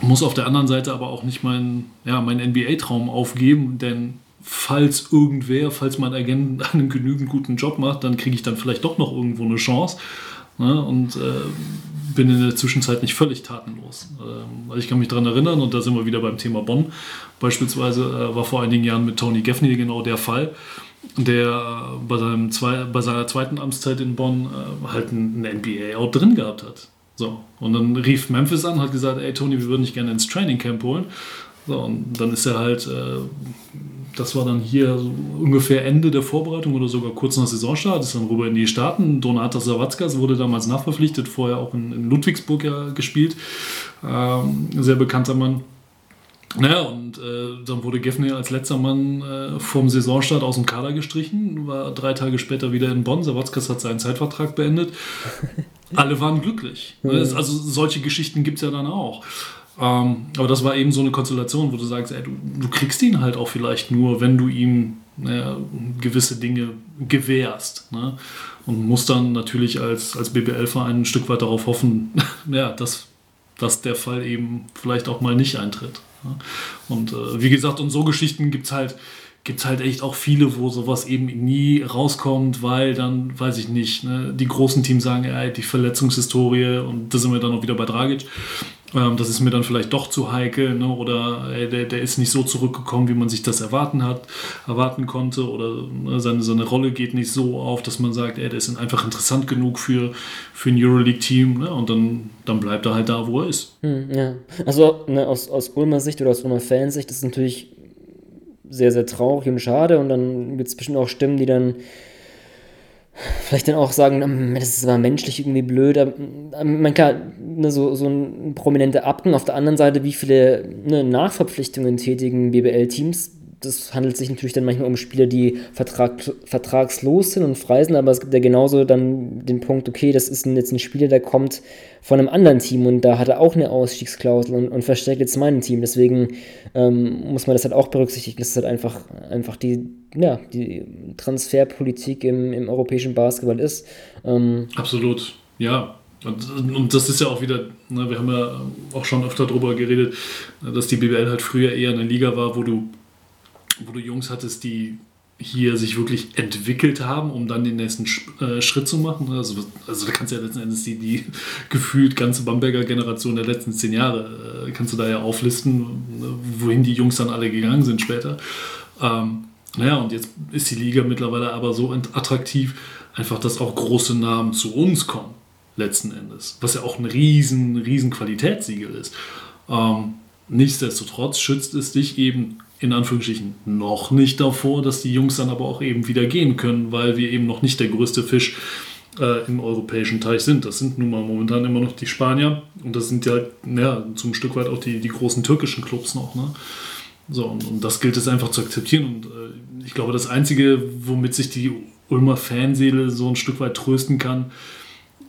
muss auf der anderen Seite aber auch nicht meinen ja, mein NBA-Traum aufgeben, denn falls irgendwer, falls mein Agent einen genügend guten Job macht, dann kriege ich dann vielleicht doch noch irgendwo eine Chance. Ne? Und äh, bin in der Zwischenzeit nicht völlig tatenlos. Ähm, ich kann mich daran erinnern, und da sind wir wieder beim Thema Bonn. Beispielsweise äh, war vor einigen Jahren mit Tony Gaffney genau der Fall, der äh, bei, seinem zwei, bei seiner zweiten Amtszeit in Bonn äh, halt ein, ein NBA-Out drin gehabt hat. So, und dann rief Memphis an, hat gesagt, ey Tony, wir würden dich gerne ins Training Camp holen. So, und dann ist er halt, äh, das war dann hier so ungefähr Ende der Vorbereitung oder sogar kurz nach Saisonstart, ist dann rüber in die Staaten. Donatas Savatskas wurde damals nachverpflichtet, vorher auch in, in Ludwigsburg ja gespielt. Ähm, sehr bekannter Mann. Naja, und äh, dann wurde Geffner als letzter Mann äh, vom Saisonstart aus dem Kader gestrichen, war drei Tage später wieder in Bonn. Savatskas hat seinen Zeitvertrag beendet. Alle waren glücklich. Mhm. Also solche Geschichten gibt es ja dann auch. Ähm, aber das war eben so eine Konstellation, wo du sagst, ey, du, du, kriegst ihn halt auch vielleicht nur, wenn du ihm äh, gewisse Dinge gewährst. Ne? Und muss dann natürlich als, als BBL-Verein ein Stück weit darauf hoffen, ja, dass, dass der Fall eben vielleicht auch mal nicht eintritt. Und äh, wie gesagt, und so Geschichten gibt es halt gibt es halt echt auch viele, wo sowas eben nie rauskommt, weil dann, weiß ich nicht, ne, die großen Teams sagen, ey, die Verletzungshistorie und da sind wir dann auch wieder bei Dragic. Ähm, das ist mir dann vielleicht doch zu heikel ne, oder ey, der, der ist nicht so zurückgekommen, wie man sich das erwarten hat, erwarten konnte oder ne, seine, seine Rolle geht nicht so auf, dass man sagt, ey, der ist einfach interessant genug für, für ein Euroleague-Team ne, und dann, dann bleibt er halt da, wo er ist. Hm, ja, also ne, aus, aus Ulmer Sicht oder aus Ulmer Fansicht ist natürlich sehr, sehr traurig und schade. Und dann gibt es bestimmt auch Stimmen, die dann vielleicht dann auch sagen, das ist aber menschlich irgendwie blöd. Man kann ne, so, so ein prominenter Abgang. Auf der anderen Seite, wie viele ne, Nachverpflichtungen tätigen BBL-Teams das handelt sich natürlich dann manchmal um Spieler, die vertrag, vertragslos sind und frei sind, aber es gibt ja genauso dann den Punkt, okay, das ist jetzt ein Spieler, der kommt von einem anderen Team und da hat er auch eine Ausstiegsklausel und, und verstärkt jetzt mein Team. Deswegen ähm, muss man das halt auch berücksichtigen. Das ist halt einfach, einfach die, ja, die Transferpolitik im, im europäischen Basketball ist. Ähm, Absolut, ja. Und, und, das ist ja auch wieder, ne, wir haben ja auch schon öfter darüber geredet, dass die BBL halt früher eher eine Liga war, wo du wo du Jungs hattest, die hier sich wirklich entwickelt haben, um dann den nächsten äh, Schritt zu machen. Also, also da kannst du ja letzten Endes die, die gefühlt ganze Bamberger Generation der letzten zehn Jahre, äh, kannst du da ja auflisten, ne, wohin die Jungs dann alle gegangen sind später. Ähm, naja, und jetzt ist die Liga mittlerweile aber so attraktiv, einfach, dass auch große Namen zu uns kommen, letzten Endes. Was ja auch ein riesen, riesen Qualitätssiegel ist. Ähm, nichtsdestotrotz schützt es dich eben in Anführungsstrichen noch nicht davor, dass die Jungs dann aber auch eben wieder gehen können, weil wir eben noch nicht der größte Fisch äh, im europäischen Teich sind. Das sind nun mal momentan immer noch die Spanier und das sind ja, ja zum Stück weit auch die, die großen türkischen Clubs noch. Ne? So, und, und, das gilt es einfach zu akzeptieren. Und äh, ich glaube, das Einzige, womit sich die Ulmer Fanseele so ein Stück weit trösten kann,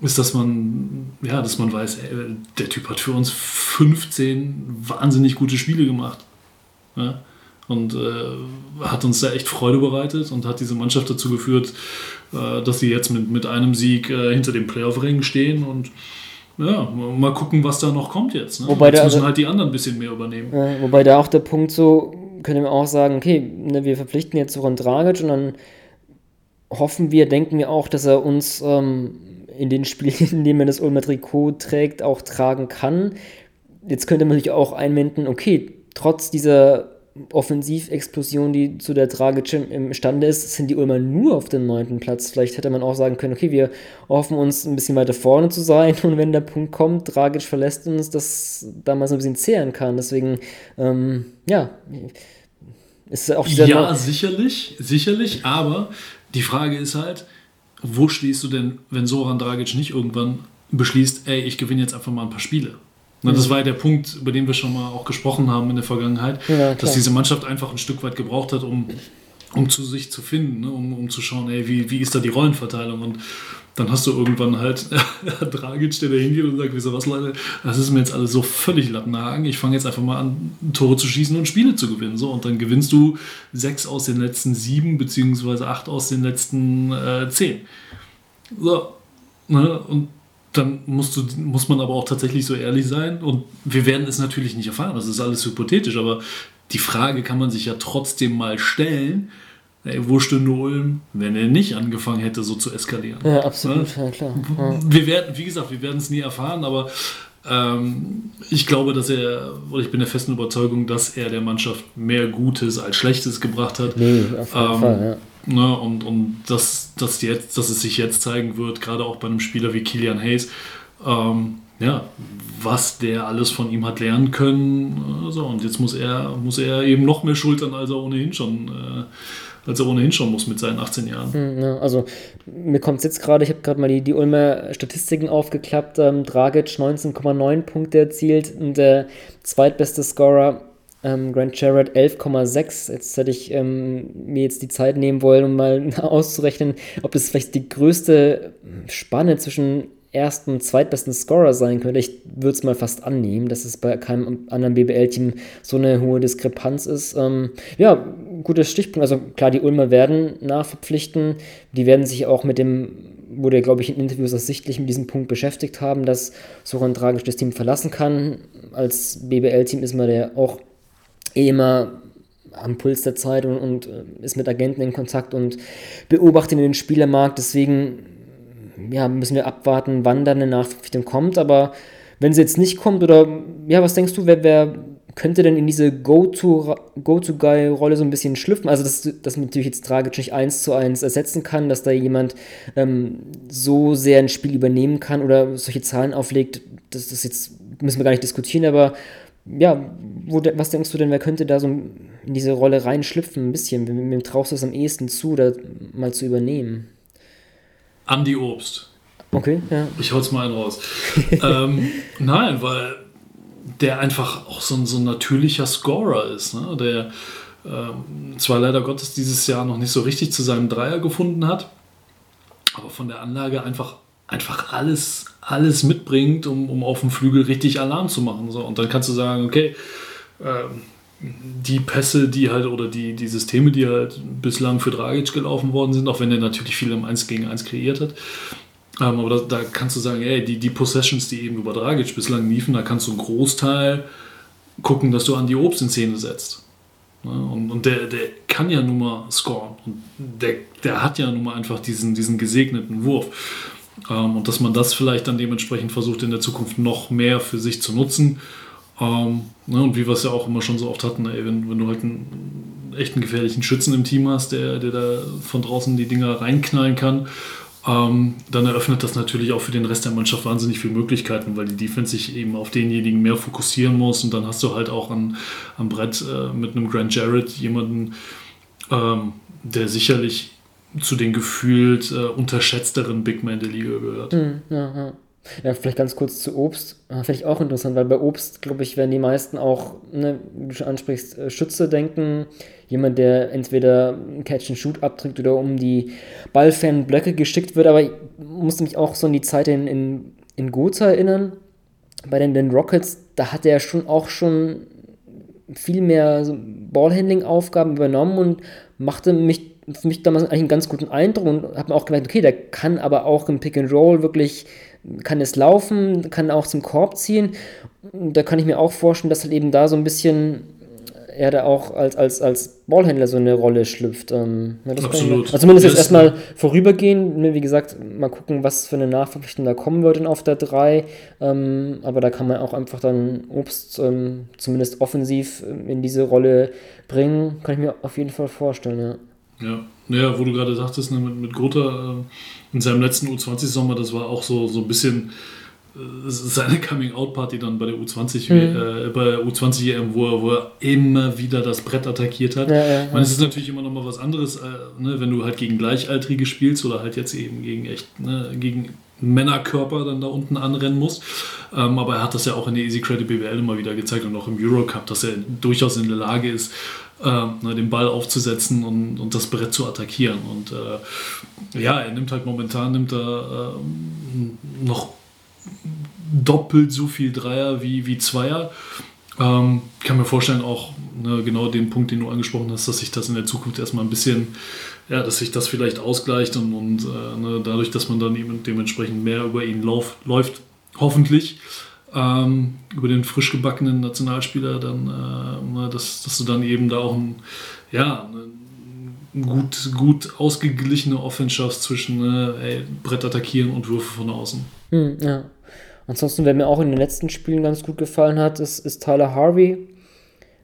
ist, dass man, ja, dass man weiß, ey, der Typ hat für uns 15 wahnsinnig gute Spiele gemacht. Ja? Und äh, hat uns da echt Freude bereitet und hat diese Mannschaft dazu geführt, äh, dass sie jetzt mit, mit einem Sieg äh, hinter dem Playoff-Ring stehen und ja, mal gucken, was da noch kommt jetzt. Ne? Wobei jetzt müssen also, halt die anderen ein bisschen mehr übernehmen. wobei da auch der Punkt so, können wir auch sagen, okay, ne, wir verpflichten jetzt Soran Dragic und dann hoffen wir, denken wir auch, dass er uns ähm, in den Spielen, in denen er das Ulmer Trikot trägt, auch tragen kann. Jetzt könnte man natürlich auch einwenden, okay, trotz dieser Offensivexplosion, die zu der Dragic imstande ist, sind die Ulmer nur auf dem neunten Platz. Vielleicht hätte man auch sagen können, okay, wir hoffen uns ein bisschen weiter vorne zu sein und wenn der Punkt kommt, Dragic verlässt uns, dass da mal so ein bisschen zehren kann. Deswegen, ähm, ja, ist auch dieser Ja, no sicherlich, sicherlich, aber die Frage ist halt, wo stehst du denn, wenn Soran Dragic nicht irgendwann beschließt, ey, ich gewinne jetzt einfach mal ein paar Spiele? Na, das war ja der Punkt, über den wir schon mal auch gesprochen haben in der Vergangenheit, ja, dass diese Mannschaft einfach ein Stück weit gebraucht hat, um, um zu sich zu finden, ne? um, um zu schauen, ey, wie, wie ist da die Rollenverteilung und dann hast du irgendwann halt Dragic, der da hingeht und sagt, wieso was, Leute, das ist mir jetzt alles so völlig Lattenhagen. Ich fange jetzt einfach mal an, Tore zu schießen und Spiele zu gewinnen. So, und dann gewinnst du sechs aus den letzten sieben, beziehungsweise acht aus den letzten äh, zehn. So, ne? Und dann musst du, muss man aber auch tatsächlich so ehrlich sein. Und wir werden es natürlich nicht erfahren, das ist alles hypothetisch, aber die Frage kann man sich ja trotzdem mal stellen. Ey, wo stünde Ulm, wenn er nicht angefangen hätte, so zu eskalieren? Ja, absolut, ja, ja klar. Ja. Wir werden, wie gesagt, wir werden es nie erfahren, aber ähm, ich glaube, dass er, oder ich bin der festen Überzeugung, dass er der Mannschaft mehr Gutes als Schlechtes gebracht hat. Nee, auf jeden ähm, Fall, ja Ne, und und dass, dass, jetzt, dass es sich jetzt zeigen wird, gerade auch bei einem Spieler wie Kilian Hayes, ähm, ja, was der alles von ihm hat lernen können. Also, und jetzt muss er, muss er eben noch mehr schultern, als er ohnehin schon, äh, als er ohnehin schon muss mit seinen 18 Jahren. Hm, also mir kommt es jetzt gerade, ich habe gerade mal die, die Ulmer Statistiken aufgeklappt. Ähm, Dragic 19,9 Punkte erzielt und der zweitbeste Scorer ähm, Grant Jarrett 11,6. Jetzt hätte ich ähm, mir jetzt die Zeit nehmen wollen, um mal auszurechnen, ob es vielleicht die größte Spanne zwischen ersten, zweitbesten Scorer sein könnte. Ich würde es mal fast annehmen, dass es bei keinem anderen BBL-Team so eine hohe Diskrepanz ist. Ähm, ja, gutes Stichpunkt. Also klar, die Ulmer werden nachverpflichten. Die werden sich auch mit dem, wurde glaube ich in Interviews ersichtlich mit diesem Punkt beschäftigt haben, dass Soran Dragic das Team verlassen kann. Als BBL-Team ist man der auch eh immer am Puls der Zeit und, und äh, ist mit Agenten in Kontakt und beobachtet den Spielermarkt. Deswegen ja, müssen wir abwarten, wann dann eine Nachverpflichtung kommt. Aber wenn sie jetzt nicht kommt, oder ja, was denkst du, wer, wer könnte denn in diese Go-To-Guy-Rolle so ein bisschen schlüpfen? Also, dass, dass man natürlich jetzt tragisch nicht eins zu eins ersetzen kann, dass da jemand ähm, so sehr ein Spiel übernehmen kann oder solche Zahlen auflegt, das, das jetzt müssen wir gar nicht diskutieren, aber ja, wo, was denkst du denn, wer könnte da so in diese Rolle reinschlüpfen, ein bisschen? Wem, wem traust du es am ehesten zu, da mal zu übernehmen? Andi Obst. Okay, ja. Ich hol's mal einen raus. ähm, nein, weil der einfach auch so ein, so ein natürlicher Scorer ist, ne? der ähm, zwar leider Gottes dieses Jahr noch nicht so richtig zu seinem Dreier gefunden hat, aber von der Anlage einfach, einfach alles, alles mitbringt, um, um auf dem Flügel richtig Alarm zu machen. So. Und dann kannst du sagen, okay, ähm, die Pässe, die halt oder die, die Systeme, die halt bislang für Dragic gelaufen worden sind, auch wenn er natürlich viel im 1 gegen 1 kreiert hat. Ähm, aber da, da, kannst du sagen, ey, die, die Possessions, die eben über Dragic bislang liefen, da kannst du einen Großteil gucken, dass du an die Obst in Szene setzt. Ja, und, und der, der kann ja nun mal scoren. Und der, der hat ja nun mal einfach diesen, diesen gesegneten Wurf. Ähm, und dass man das vielleicht dann dementsprechend versucht, in der Zukunft noch mehr für sich zu nutzen. Ähm, ne, und wie wir es ja auch immer schon so oft hatten, ey, wenn, wenn du halt einen echten gefährlichen Schützen im Team hast, der, der da von draußen die Dinger reinknallen kann, ähm, dann eröffnet das natürlich auch für den Rest der Mannschaft wahnsinnig viele Möglichkeiten, weil die Defense sich eben auf denjenigen mehr fokussieren muss. Und dann hast du halt auch an, am Brett äh, mit einem Grant Jarrett jemanden, ähm, der sicherlich zu den gefühlt äh, unterschätzteren Big Men der Liga gehört. Mhm, ja, ja. Vielleicht ganz kurz zu Obst. Ah, Finde ich auch interessant, weil bei Obst, glaube ich, werden die meisten auch, ne, wie du schon ansprichst, äh, Schütze denken. Jemand, der entweder Catch-and-Shoot abträgt oder um die ballfernen Blöcke geschickt wird. Aber ich musste mich auch so an die Zeit in, in, in Gotha erinnern. Bei den, den Rockets, da hat er schon auch schon viel mehr Ballhandling-Aufgaben übernommen und machte mich für mich damals eigentlich einen ganz guten Eindruck und habe mir auch gemerkt, okay, der kann aber auch im Pick and Roll wirklich kann es laufen, kann auch zum Korb ziehen. Da kann ich mir auch vorstellen, dass halt eben da so ein bisschen er da auch als, als, als Ballhändler so eine Rolle schlüpft. Ähm, ja, Absolut. also zumindest jetzt erstmal vorübergehend. Ne, wie gesagt, mal gucken, was für eine Nachverpflichtung da kommen wird auf der 3. Ähm, aber da kann man auch einfach dann Obst ähm, zumindest offensiv ähm, in diese Rolle bringen. Kann ich mir auf jeden Fall vorstellen, ja. Ja, ja wo du gerade sagtest, ne, mit, mit Grota äh, in seinem letzten U20-Sommer, das war auch so, so ein bisschen äh, seine Coming-out-Party dann bei der U20, mhm. äh, bei der U20 EM, wo er, wo er immer wieder das Brett attackiert hat. Ja, ja, ja. es ist natürlich immer noch mal was anderes, äh, ne, wenn du halt gegen Gleichaltrige spielst oder halt jetzt eben gegen echt, ne, gegen Männerkörper dann da unten anrennen musst. Ähm, aber er hat das ja auch in der Easy Credit BWL immer wieder gezeigt und auch im Eurocup, dass er durchaus in der Lage ist, äh, ne, den Ball aufzusetzen und, und das Brett zu attackieren. Und äh, ja, er nimmt halt momentan nimmt er äh, noch doppelt so viel Dreier wie, wie Zweier. Ähm, kann mir vorstellen, auch ne, genau den Punkt, den du angesprochen hast, dass sich das in der Zukunft erstmal ein bisschen, ja, dass sich das vielleicht ausgleicht und, und äh, ne, dadurch, dass man dann eben dementsprechend mehr über ihn lauf, läuft, hoffentlich, ähm, über den frisch gebackenen Nationalspieler, dann, äh, ne, dass, dass du dann eben da auch ein, ja, ein gut, gut ausgeglichene Offense schaffst zwischen äh, ey, Brett attackieren und Würfe von außen. Hm, ja. Ansonsten, wer mir auch in den letzten Spielen ganz gut gefallen hat, ist, ist Tyler Harvey.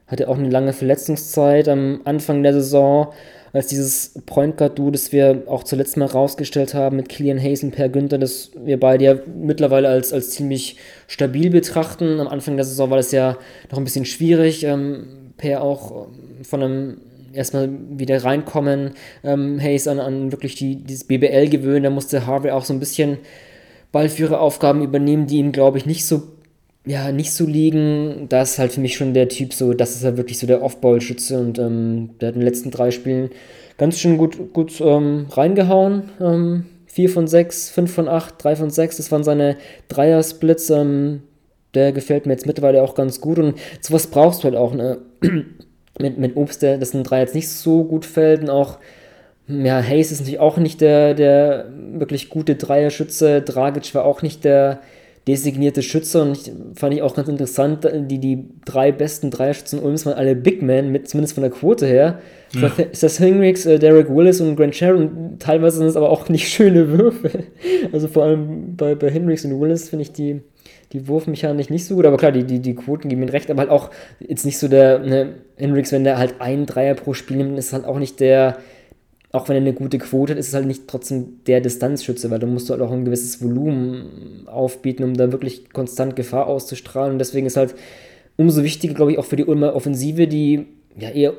Hatte auch eine lange Verletzungszeit am Anfang der Saison, als dieses Point Guard Duo, das wir auch zuletzt mal rausgestellt haben mit Killian Hayes und Per Günther, das wir beide ja mittlerweile als, als ziemlich stabil betrachten. Am Anfang der Saison war das ja noch ein bisschen schwierig. Ähm, per auch von einem erstmal wieder reinkommen, ähm, Hayes an, an wirklich die, dieses BBL gewöhnen, da musste Harvey auch so ein bisschen Ballführeraufgaben übernehmen, die ihm, glaube ich, nicht so, ja, nicht so liegen. Da ist halt für mich schon der Typ so, das ist halt wirklich so der Off-Ball-Schütze und ähm, der hat in den letzten drei Spielen ganz schön gut, gut ähm, reingehauen, ähm, 4 von 6, 5 von 8, 3 von 6, das waren seine Dreier-Splits. Ähm, der gefällt mir jetzt mittlerweile auch ganz gut und sowas brauchst du halt auch. Ne? mit, mit Obst, der das ein Dreier jetzt nicht so gut fällt und auch ja, Hayes ist natürlich auch nicht der, der wirklich gute Dreierschütze. Dragic war auch nicht der designierte Schütze und ich, fand ich auch ganz interessant, die, die drei besten Dreierschützen Ulms waren alle Big Men, mit, zumindest von der Quote her. Ja. Ist das Hinrichs, äh, Derek Willis und Grant Sharon. Teilweise sind es aber auch nicht schöne Würfe. Also vor allem bei, bei Hinrichs und Willis finde ich die, die Wurfmechanik nicht so gut, aber klar, die, die, die Quoten geben ihm recht, aber halt auch jetzt nicht so der, ne, Hinrichs, wenn der halt einen Dreier pro Spiel nimmt, ist halt auch nicht der, auch wenn er eine gute Quote hat, ist es halt nicht trotzdem der Distanzschütze, weil du musst halt auch ein gewisses Volumen aufbieten, um da wirklich konstant Gefahr auszustrahlen. Und deswegen ist halt umso wichtiger, glaube ich, auch für die Ulmer Offensive, die ja eher,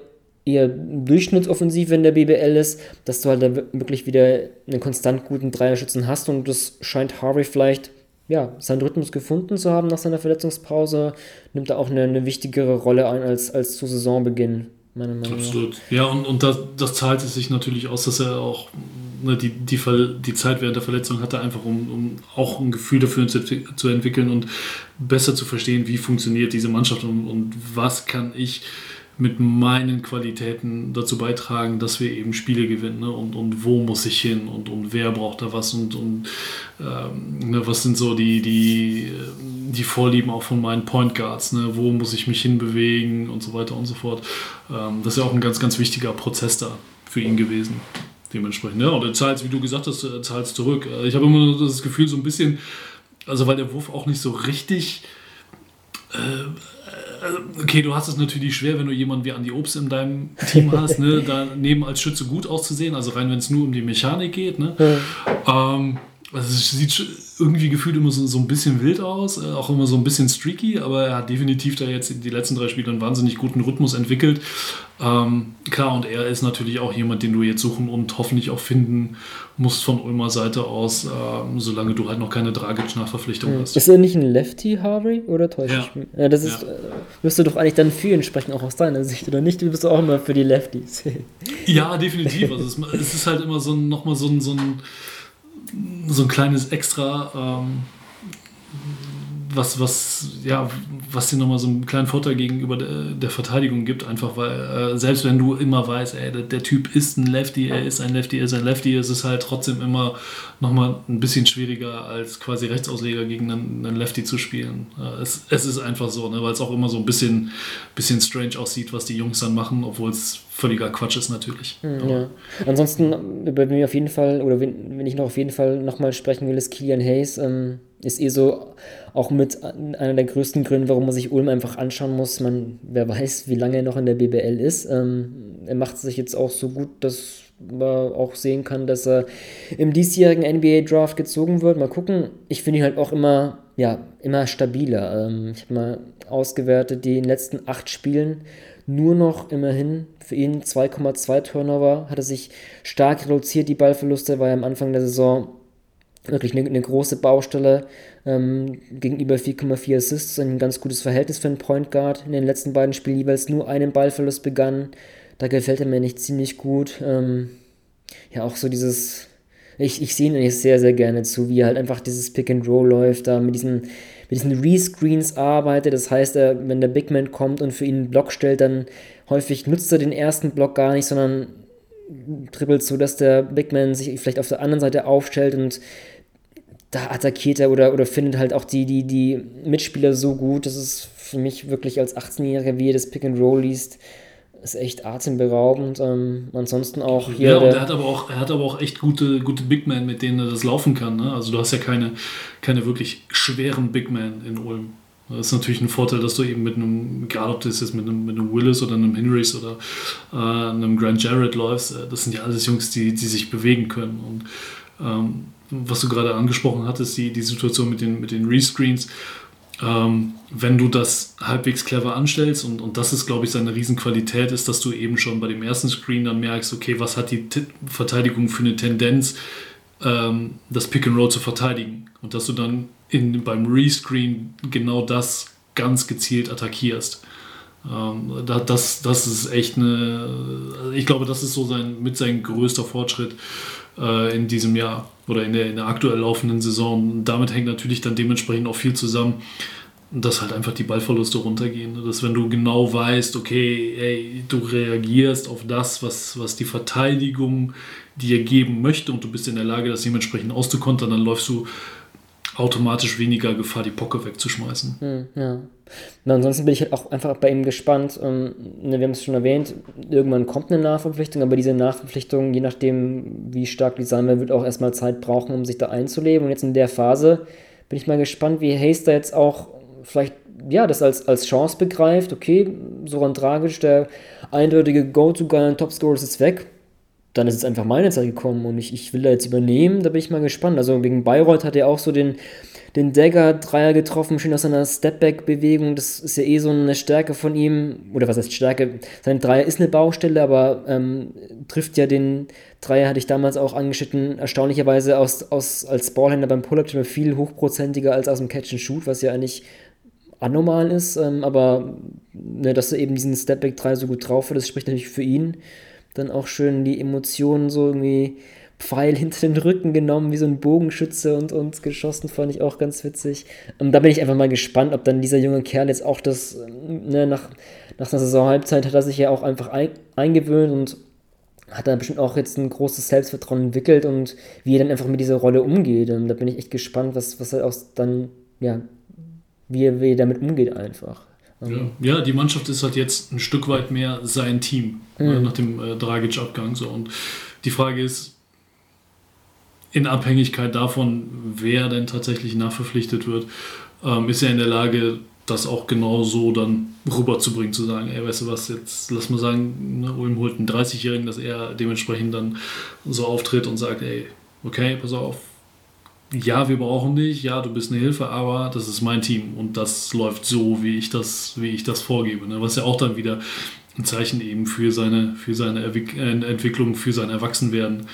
eher Durchschnittsoffensive in der BBL ist, dass du halt da wirklich wieder einen konstant guten Dreierschützen hast. Und das scheint Harvey vielleicht ja, seinen Rhythmus gefunden zu haben nach seiner Verletzungspause, nimmt er auch eine, eine wichtigere Rolle ein als, als zu Saisonbeginn meiner Meinung nach. Absolut. Ja, und, und das, das zahlt sich natürlich aus, dass er auch ne, die, die, die Zeit während der Verletzung hatte, einfach um, um auch ein Gefühl dafür zu, zu entwickeln und besser zu verstehen, wie funktioniert diese Mannschaft und, und was kann ich mit meinen Qualitäten dazu beitragen, dass wir eben Spiele gewinnen. Ne? Und, und wo muss ich hin und, und wer braucht da was und, und ähm, ne, was sind so die, die, die Vorlieben auch von meinen Point Guards, ne? wo muss ich mich hinbewegen und so weiter und so fort. Ähm, das ist ja auch ein ganz, ganz wichtiger Prozess da für ihn gewesen. Dementsprechend. Ja, und er zahlt, wie du gesagt hast, er zahlt zurück. Ich habe immer das Gefühl, so ein bisschen, also weil der Wurf auch nicht so richtig. Also, okay, du hast es natürlich schwer, wenn du jemanden wie Andy Obst in deinem Team hast, ne, daneben als Schütze gut auszusehen, also rein, wenn es nur um die Mechanik geht. Ne? Ja. Ähm, also es sieht irgendwie gefühlt immer so, so ein bisschen wild aus, äh, auch immer so ein bisschen streaky, aber er hat definitiv da jetzt in die letzten drei Spiele einen wahnsinnig guten Rhythmus entwickelt. Ähm, klar, und er ist natürlich auch jemand, den du jetzt suchen und hoffentlich auch finden musst von Ulmer Seite aus, ähm, solange du halt noch keine Dragic-Nachverpflichtung hast. Ist er nicht ein Lefty, Harvey, oder täusche ja. ich mich? Ja, das ist, ja. äh, wirst du doch eigentlich dann für ihn sprechen, auch aus deiner Sicht, oder nicht? Du bist auch immer für die Lefties. ja, definitiv. Also es, es, ist halt immer so nochmal so ein, so ein so ein kleines Extra, ähm, was, was, ja, was dir nochmal so einen kleinen Vorteil gegenüber der, der Verteidigung gibt, einfach weil, äh, selbst wenn du immer weißt, ey, der, der, Typ ist ein Lefty, er ist ein Lefty, er ist ein Lefty, ist es halt trotzdem immer nochmal ein bisschen schwieriger, als quasi Rechtsausleger gegen einen, einen Lefty zu spielen. Äh, es, es ist einfach so, ne, weil es auch immer so ein bisschen, bisschen strange aussieht, was die Jungs dann machen, obwohl es völliger Quatsch ist natürlich. Hm, ja. Ansonsten, über mich auf jeden Fall, oder wenn, wenn ich noch auf jeden Fall nochmal sprechen will, ist Kilian Hayes. Ähm, ist eh so auch mit einer der größten Gründe, warum man sich Ulm einfach anschauen muss. Man, wer weiß, wie lange er noch in der BBL ist. Ähm, er macht sich jetzt auch so gut, dass man auch sehen kann, dass er im diesjährigen NBA-Draft gezogen wird. Mal gucken. Ich finde ihn halt auch immer, ja, immer stabiler. Ähm, ich habe mal ausgewertet, die letzten acht Spielen nur noch immerhin für ihn 2,2 Turnover, hat er sich stark reduziert, die Ballverluste, war ja am Anfang der Saison wirklich eine, eine große Baustelle ähm, gegenüber 4,4 Assists, ein ganz gutes Verhältnis für einen Point Guard. In den letzten beiden Spielen jeweils nur einen Ballverlust begann. Da gefällt er mir nicht ziemlich gut. Ähm, ja, auch so dieses, ich, ich sehe ihn eigentlich sehr, sehr gerne zu, wie er halt einfach dieses Pick and Roll läuft, da mit diesen, mit diesen Rescreens arbeitet. Das heißt, er, wenn der Big Man kommt und für ihn einen Block stellt, dann häufig nutzt er den ersten Block gar nicht, sondern dribbelt so, dass der Big Man sich vielleicht auf der anderen Seite aufstellt und da attackiert er oder, oder findet halt auch die, die, die Mitspieler so gut. Das ist für mich wirklich als 18-Jähriger, wie er das Pick and Roll liest, ist echt atemberaubend. Ähm, ansonsten auch hier. Ja, und er hat aber auch, er hat aber auch echt gute, gute Big Men, mit denen er das laufen kann. Ne? Also du hast ja keine, keine wirklich schweren Big Men in Ulm. Das ist natürlich ein Vorteil, dass du eben mit einem, egal ob das jetzt mit einem, mit einem Willis oder einem Henrys oder äh, einem Grant Jarrett läufst, äh, das sind ja alles Jungs, die, die sich bewegen können. Und ähm, was du gerade angesprochen hattest, die, die Situation mit den, mit den Rescreens, ähm, wenn du das halbwegs clever anstellst und, und das ist, glaube ich, seine Riesenqualität, ist, dass du eben schon bei dem ersten Screen dann merkst, okay, was hat die T Verteidigung für eine Tendenz, ähm, das Pick and Roll zu verteidigen und dass du dann in, beim Rescreen genau das ganz gezielt attackierst. Ähm, das, das ist echt eine, ich glaube, das ist so sein, mit sein größter Fortschritt äh, in diesem Jahr oder in der, in der aktuell laufenden Saison. Damit hängt natürlich dann dementsprechend auch viel zusammen, dass halt einfach die Ballverluste runtergehen. Dass wenn du genau weißt, okay, ey, du reagierst auf das, was, was die Verteidigung dir geben möchte und du bist in der Lage, das dementsprechend auszukontern, dann läufst du automatisch weniger Gefahr, die Pocke wegzuschmeißen. Hm, ja. Na, ansonsten bin ich halt auch einfach bei ihm gespannt. Ähm, ne, wir haben es schon erwähnt, irgendwann kommt eine Nachverpflichtung, aber diese Nachverpflichtung, je nachdem, wie stark die sein wird, wird auch erstmal Zeit brauchen, um sich da einzuleben. Und jetzt in der Phase bin ich mal gespannt, wie Hayes da jetzt auch vielleicht ja, das als, als Chance begreift. Okay, Soran Dragic, der eindeutige Go-To-Guy und Topscorer ist jetzt weg dann ist jetzt einfach meine Zeit gekommen und ich, ich will da jetzt übernehmen, da bin ich mal gespannt. Also gegen Bayreuth hat er auch so den, den Dagger-Dreier getroffen, schön aus seiner Stepback-Bewegung. Das ist ja eh so eine Stärke von ihm. Oder was heißt Stärke? Sein Dreier ist eine Baustelle, aber ähm, trifft ja den Dreier, hatte ich damals auch angeschnitten, erstaunlicherweise aus, aus, als Ballhändler beim Pull-Up viel hochprozentiger als aus dem Catch-and-Shoot, was ja eigentlich anormal ist. Ähm, aber ne, dass er eben diesen Stepback-Dreier so gut drauf hat, das spricht natürlich für ihn dann auch schön die Emotionen so irgendwie Pfeil hinter den Rücken genommen, wie so ein Bogenschütze und uns geschossen, fand ich auch ganz witzig. Und ähm, da bin ich einfach mal gespannt, ob dann dieser junge Kerl jetzt auch das, ne, nach, nach einer Saisonhalbzeit hat er sich ja auch einfach ein, eingewöhnt und hat dann bestimmt auch jetzt ein großes Selbstvertrauen entwickelt und wie er dann einfach mit dieser Rolle umgeht. Und da bin ich echt gespannt, was, was er auch dann, ja, wie er, wie er damit umgeht einfach. Ja. ja, die Mannschaft ist halt jetzt ein Stück weit mehr sein Team mhm. äh, nach dem äh, Dragic-Abgang. So. Und die Frage ist, in Abhängigkeit davon, wer denn tatsächlich nachverpflichtet wird, ähm, ist er in der Lage, das auch genau so dann rüberzubringen, zu sagen, ey, weißt du was, jetzt lass mal sagen, ne, Ulm holt einen 30-Jährigen, dass er dementsprechend dann so auftritt und sagt, ey, okay, pass auf, ja, wir brauchen dich, ja, du bist eine Hilfe, aber das ist mein Team und das läuft so, wie ich das, wie ich das vorgebe. Ne? Was ja auch dann wieder ein Zeichen eben für seine, für seine äh, Entwicklung, für sein Erwachsenwerden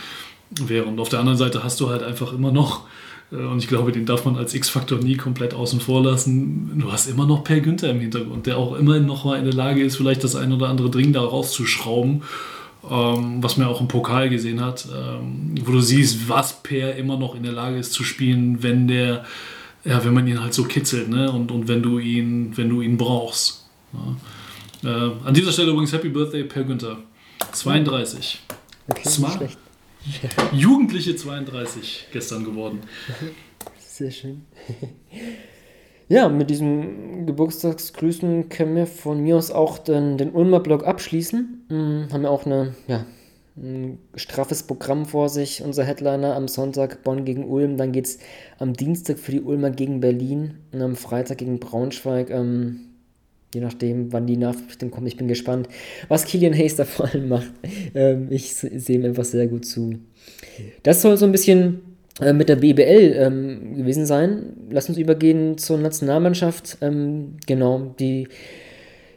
wäre. Und auf der anderen Seite hast du halt einfach immer noch, äh, und ich glaube, den darf man als X-Faktor nie komplett außen vor lassen, du hast immer noch Per Günther im Hintergrund, der auch immerhin noch mal in der Lage ist, vielleicht das ein oder andere Dring da rauszuschrauben ähm, was man auch im Pokal gesehen hat, ähm, wo du siehst, was Per immer noch in der Lage ist zu spielen, wenn der, ja, wenn man ihn halt so kitzelt, ne? Und, und wenn du ihn, wenn du ihn brauchst. Ja. Äh, an dieser Stelle übrigens Happy Birthday Per Günther. 32. Okay, Smart. Jugendliche 32 gestern geworden. Sehr schön. Ja, mit diesem Geburtstagsgrüßen können wir von mir aus auch den, den Ulmer Blog abschließen. Hm, haben wir auch eine, ja, ein straffes Programm vor sich. Unser Headliner am Sonntag Bonn gegen Ulm. Dann geht es am Dienstag für die Ulmer gegen Berlin und am Freitag gegen Braunschweig. Ähm, je nachdem, wann die Nachrichten kommen. Ich bin gespannt, was Kilian Hayes da vor allem macht. Ähm, ich sehe ihm einfach sehr gut zu. Das soll so ein bisschen mit der BBL ähm, gewesen sein. Lass uns übergehen zur Nationalmannschaft. Ähm, genau, die,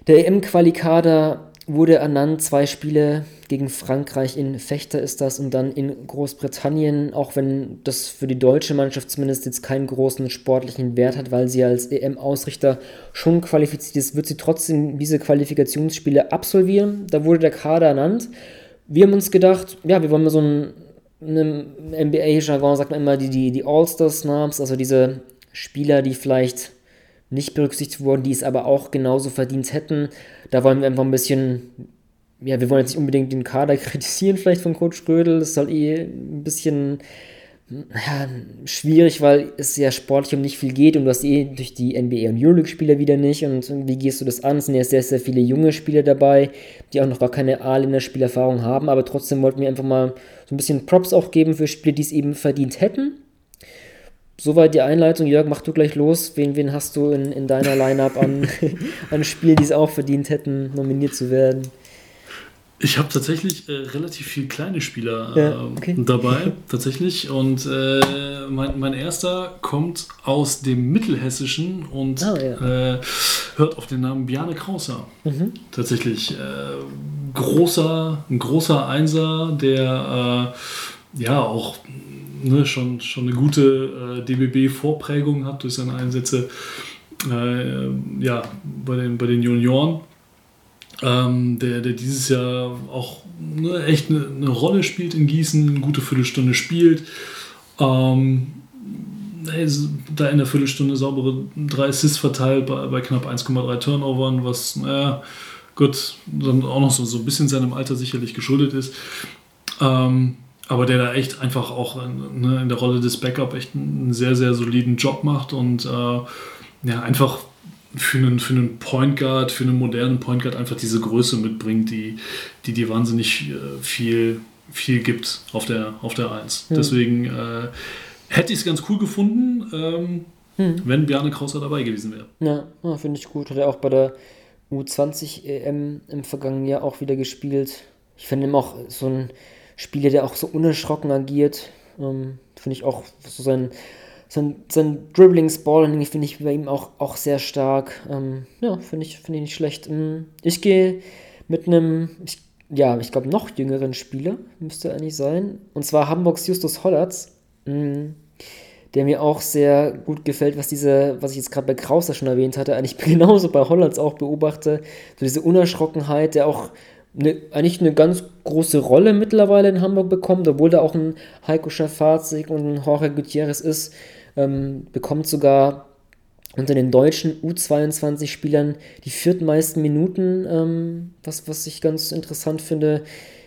der EM-Qualikader wurde ernannt, zwei Spiele gegen Frankreich in Fechter ist das und dann in Großbritannien, auch wenn das für die deutsche Mannschaft zumindest jetzt keinen großen sportlichen Wert hat, weil sie als EM-Ausrichter schon qualifiziert ist, wird sie trotzdem diese Qualifikationsspiele absolvieren. Da wurde der Kader ernannt. Wir haben uns gedacht, ja, wir wollen mal so ein einem NBA-Jargon sagt man immer die, die, die All-Star-Snobs, also diese Spieler, die vielleicht nicht berücksichtigt wurden, die es aber auch genauso verdient hätten. Da wollen wir einfach ein bisschen, ja, wir wollen jetzt nicht unbedingt den Kader kritisieren, vielleicht von Coach Rödel. Das soll eh ein bisschen ja, schwierig, weil es ja sportlich um nicht viel geht und du hast eh durch die NBA und Euroleague-Spieler wieder nicht. Und wie gehst du das an? Es sind ja sehr, sehr viele junge Spieler dabei, die auch noch gar keine A-Länder-Spielerfahrung haben, aber trotzdem wollten wir einfach mal so ein bisschen Props auch geben für Spiele, die es eben verdient hätten. Soweit die Einleitung. Jörg, mach du gleich los. Wen, wen hast du in, in deiner Line-Up an, an Spielen, die es auch verdient hätten, nominiert zu werden? Ich habe tatsächlich äh, relativ viele kleine Spieler äh, ja, okay. dabei, tatsächlich. Und äh, mein, mein erster kommt aus dem Mittelhessischen und oh, ja. Äh, hört auf den Namen Bjarne Krauser. Mhm. Tatsächlich. Äh, großer, ein großer Einser, der äh, ja auch ne, schon, schon eine gute DBB-Vorprägung hat durch seine Einsätze ja, bei, den, bei den Junioren ähm, der, der dieses Jahr auch ne, echt eine, eine, Rolle spielt in Gießen, eine gute Viertelstunde spielt. Ähm, da in der Viertelstunde saubere drei Assists verteilt bei, bei knapp 1,3 Turnovern, was, naja, gut, dann auch noch so, so ein bisschen seinem Alter sicherlich geschuldet ist. Ähm, aber der da echt einfach auch ne, in der Rolle des Backup echt einen sehr, sehr soliden Job macht und äh, ja, einfach für einen, für einen Point Guard, für einen modernen Point Guard einfach diese Größe mitbringt, die die, die wahnsinnig äh, viel, viel gibt auf der, auf der 1. Hm. Deswegen äh, hätte ich es ganz cool gefunden, ähm, hm. wenn Bjarne Krauser dabei gewesen wäre. Ja, ja finde ich gut. Hat er auch bei der U20 EM im vergangenen Jahr auch wieder gespielt. Ich finde ihm auch so ein Spieler, der auch so unerschrocken agiert. Ähm, finde ich auch so sein sein, sein Dribblings, Balling finde ich bei ihm auch, auch sehr stark. Ähm, ja, finde ich, find ich nicht schlecht. Ähm, ich gehe mit einem, ja, ich glaube, noch jüngeren Spieler, müsste eigentlich sein. Und zwar Hamburgs Justus Hollatz, ähm, der mir auch sehr gut gefällt, was diese, was ich jetzt gerade bei Krauser schon erwähnt hatte, eigentlich genauso bei Hollatz auch beobachte. So diese Unerschrockenheit, der auch eine, eigentlich eine ganz große Rolle mittlerweile in Hamburg bekommt, obwohl da auch ein Heiko Schafazik und ein Jorge Gutierrez ist ähm, bekommt sogar unter den deutschen U22-Spielern die viertmeisten Minuten, ähm, was, was ich ganz interessant finde.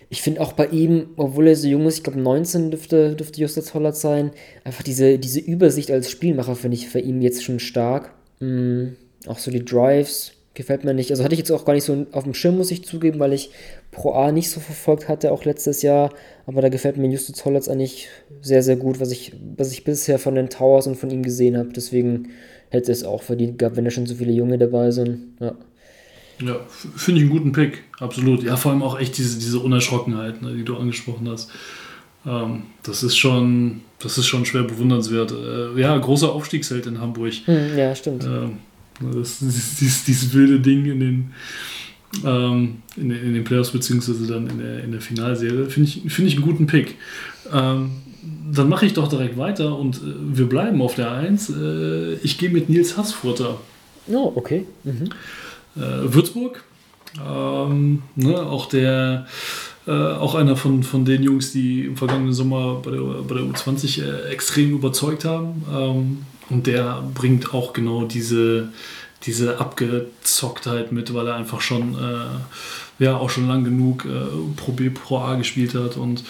Ich finde auch bei ihm, obwohl er so jung ist, ich glaube 19 dürfte, dürfte Justus Hollert sein, einfach diese, diese Übersicht als Spielmacher finde ich für ihn jetzt schon stark. Mhm. Auch so die Drives, gefällt mir nicht. Also hatte ich jetzt auch gar nicht so auf dem Schirm, muss ich zugeben, weil ich Pro A nicht so verfolgt hatte, auch letztes Jahr. Aber da gefällt mir Justus Hollatz eigentlich sehr, sehr gut, was ich, was ich bisher von den Towers und von ihm gesehen habe. Deswegen hätte es auch verdient gehabt, wenn da schon so viele Junge dabei sind. Ja. Ja, finde ich einen guten Pick, absolut. Ja, vor allem auch echt diese, diese Unerschrockenheit, ne, die du angesprochen hast. Ähm, das ist schon, das ist schon schwer bewundernswert. Äh, ja, großer Aufstiegsheld in Hamburg. Hm, ja, stimmt. Ähm, das, dieses, dieses wilde Ding in den, ähm, in, in, den Playoffs beziehungsweise dann in der, in der Finalserie. Finde ich, find ich einen guten Pick. Ähm, dann mache ich doch direkt weiter und äh, wir bleiben auf der 1. Äh, ich gehe mit Nils Hassfurter. Oh, okay. Mhm. Äh, Würzburg. Ähm, ne, auch der äh, auch einer von, von den Jungs, die im vergangenen Sommer bei der, bei der U20 äh, extrem überzeugt haben. Ähm, und der bringt auch genau diese, diese Abgezocktheit mit, weil er einfach schon, äh, ja, auch schon lang genug äh, Pro B, Pro A gespielt hat und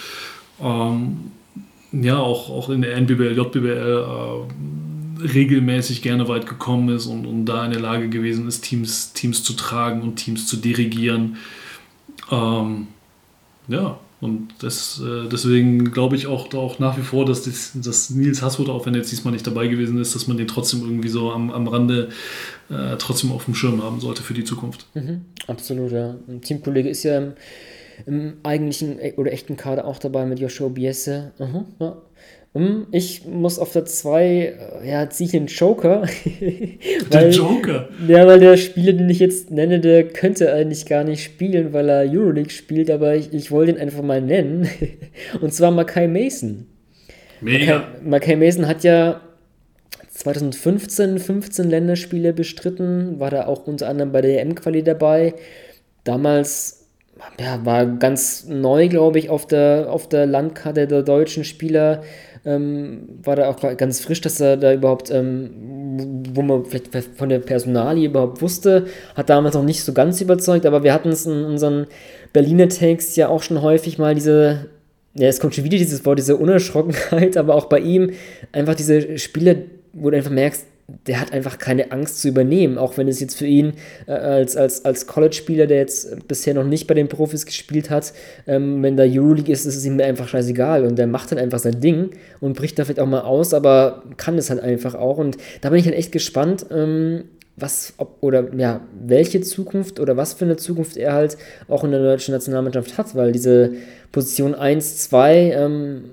ähm, ja, auch, auch in der NBBL, JBL äh, regelmäßig gerne weit gekommen ist und, und da in der Lage gewesen ist, Teams, Teams zu tragen und Teams zu dirigieren. Ähm, ja, und das, äh, deswegen glaube ich auch, auch nach wie vor, dass, das, dass Nils Hasswood, auch wenn er jetzt diesmal nicht dabei gewesen ist, dass man den trotzdem irgendwie so am, am Rande äh, trotzdem auf dem Schirm haben sollte für die Zukunft. Mhm, absolut, ja. Ein Teamkollege ist ja im, im eigentlichen äh, oder echten Kader auch dabei mit Joshua Biesse. Mhm, ja. Hm, ich muss auf der 2, äh, ja, ziehe ich den Joker. der Joker? Ja, weil der Spieler, den ich jetzt nenne, der könnte eigentlich gar nicht spielen, weil er Euroleague spielt, aber ich, ich wollte ihn einfach mal nennen. Und zwar Makai Mason. Mega. Makai Mason hat ja 2015 15 Länderspiele bestritten, war da auch unter anderem bei der EM-Quali dabei. Damals ja, war ganz neu, glaube ich, auf der, auf der Landkarte der deutschen Spieler ähm, war da auch ganz frisch, dass er da überhaupt, ähm, wo man vielleicht von der Personalie überhaupt wusste, hat damals noch nicht so ganz überzeugt, aber wir hatten es in unseren Berliner Takes ja auch schon häufig mal diese, ja, es kommt schon wieder dieses Wort, diese Unerschrockenheit, aber auch bei ihm einfach diese Spiele, wo du einfach merkst, der hat einfach keine Angst zu übernehmen, auch wenn es jetzt für ihn äh, als, als, als College-Spieler, der jetzt bisher noch nicht bei den Profis gespielt hat, ähm, wenn da Euroleague ist, ist es ihm einfach scheißegal und der macht dann einfach sein Ding und bricht da vielleicht auch mal aus, aber kann es halt einfach auch und da bin ich halt echt gespannt, ähm, was, ob, oder ja, welche Zukunft oder was für eine Zukunft er halt auch in der deutschen Nationalmannschaft hat, weil diese Position 1, 2 ähm,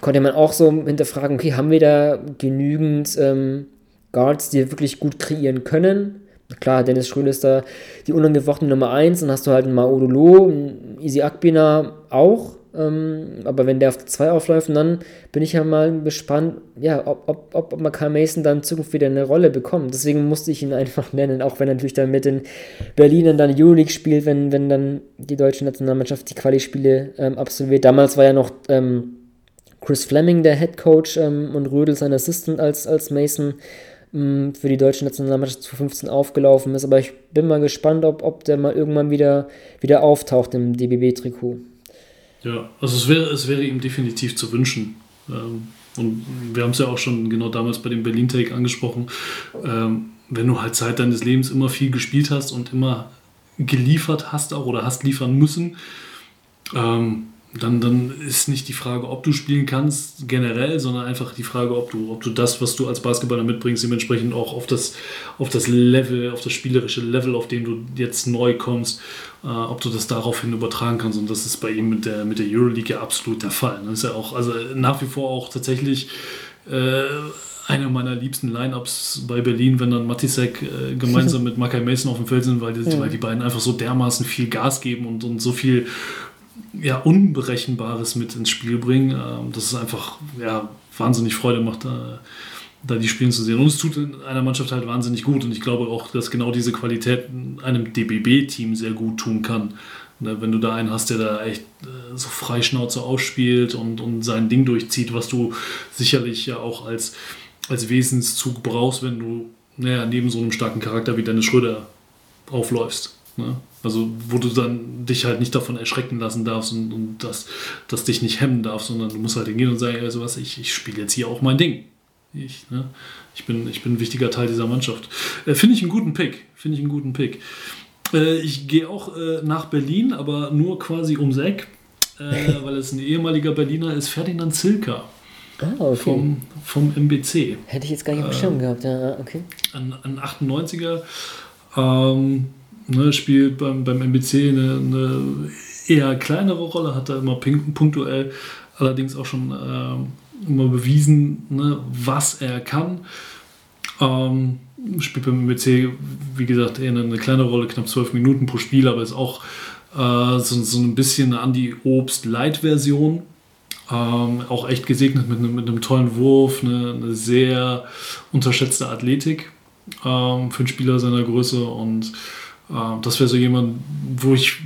konnte man auch so hinterfragen, okay, haben wir da genügend ähm, Guards, die wirklich gut kreieren können. Klar, Dennis Schröder ist da die unangefochtene Nummer 1, dann hast du halt einen Maudolo, einen Easy Akbina auch, ähm, aber wenn der auf 2 aufläuft, dann bin ich ja mal gespannt, ja, ob, ob, ob Makai Mason dann in Zukunft wieder eine Rolle bekommt. Deswegen musste ich ihn einfach nennen, auch wenn er natürlich dann mit den Berlinern dann Euroleague spielt, wenn, wenn dann die deutsche Nationalmannschaft die Quali-Spiele ähm, absolviert. Damals war ja noch ähm, Chris Fleming der Head Coach ähm, und Rödel sein Assistant als, als Mason ähm, für die deutsche Nationalmannschaft 2015 aufgelaufen ist. Aber ich bin mal gespannt, ob, ob der mal irgendwann wieder, wieder auftaucht im DBB-Trikot. Ja, also es wäre, es wäre ihm definitiv zu wünschen. Ähm, und wir haben es ja auch schon genau damals bei dem Berlin-Take angesprochen. Ähm, wenn du halt Zeit deines Lebens immer viel gespielt hast und immer geliefert hast auch oder hast liefern müssen, ähm, dann, dann ist nicht die Frage, ob du spielen kannst generell, sondern einfach die Frage, ob du, ob du das, was du als Basketballer mitbringst, dementsprechend auch auf das, auf das Level, auf das spielerische Level, auf dem du jetzt neu kommst, äh, ob du das daraufhin übertragen kannst. Und das ist bei ihm mit der, mit der Euroleague ja absolut der Fall. Das ist ja auch, also nach wie vor auch tatsächlich äh, eine meiner liebsten Lineups bei Berlin, wenn dann Matisek äh, gemeinsam mit Makai Mason auf dem Feld sind, weil die, ja. weil die beiden einfach so dermaßen viel Gas geben und, und so viel ja, Unberechenbares mit ins Spiel bringen, äh, dass es einfach ja, wahnsinnig Freude macht, äh, da die Spielen zu sehen. Und es tut einer Mannschaft halt wahnsinnig gut. Und ich glaube auch, dass genau diese Qualität einem DBB-Team sehr gut tun kann. Ne, wenn du da einen hast, der da echt äh, so Freischnauze ausspielt und, und sein Ding durchzieht, was du sicherlich ja auch als, als Wesenszug brauchst, wenn du naja, neben so einem starken Charakter wie Dennis Schröder aufläufst. Ne? Also wo du dann dich halt nicht davon erschrecken lassen darfst und, und das, das dich nicht hemmen darfst, sondern du musst halt hingehen und sagen, also was, ich, ich spiele jetzt hier auch mein Ding. Ich, ne? ich, bin, ich bin ein wichtiger Teil dieser Mannschaft. Äh, Finde ich einen guten Pick. Finde ich einen guten Pick. Äh, ich gehe auch äh, nach Berlin, aber nur quasi ums Eck, äh, weil es ein ehemaliger Berliner ist, Ferdinand Zilka. Ah, okay. vom, vom MBC. Hätte ich jetzt gar nicht auf dem Schirm gehabt, ja, okay. Ein, ein 98er. Ähm, ne, spielt beim, beim MBC eine, eine, eher kleinere Rolle, hat da immer punktuell allerdings auch schon äh, immer bewiesen, ne, was er kann. Ähm, spielt beim MBC, wie gesagt, eher eine, eine kleine Rolle, knapp zwölf Minuten pro Spiel, aber ist auch äh, so, so ein bisschen eine Andy Obst-Light-Version. Ähm, auch echt gesegnet mit, mit einem tollen Wurf, eine, eine sehr unterschätzte Athletik ähm, für einen Spieler seiner Größe und das wäre so jemand, wo ich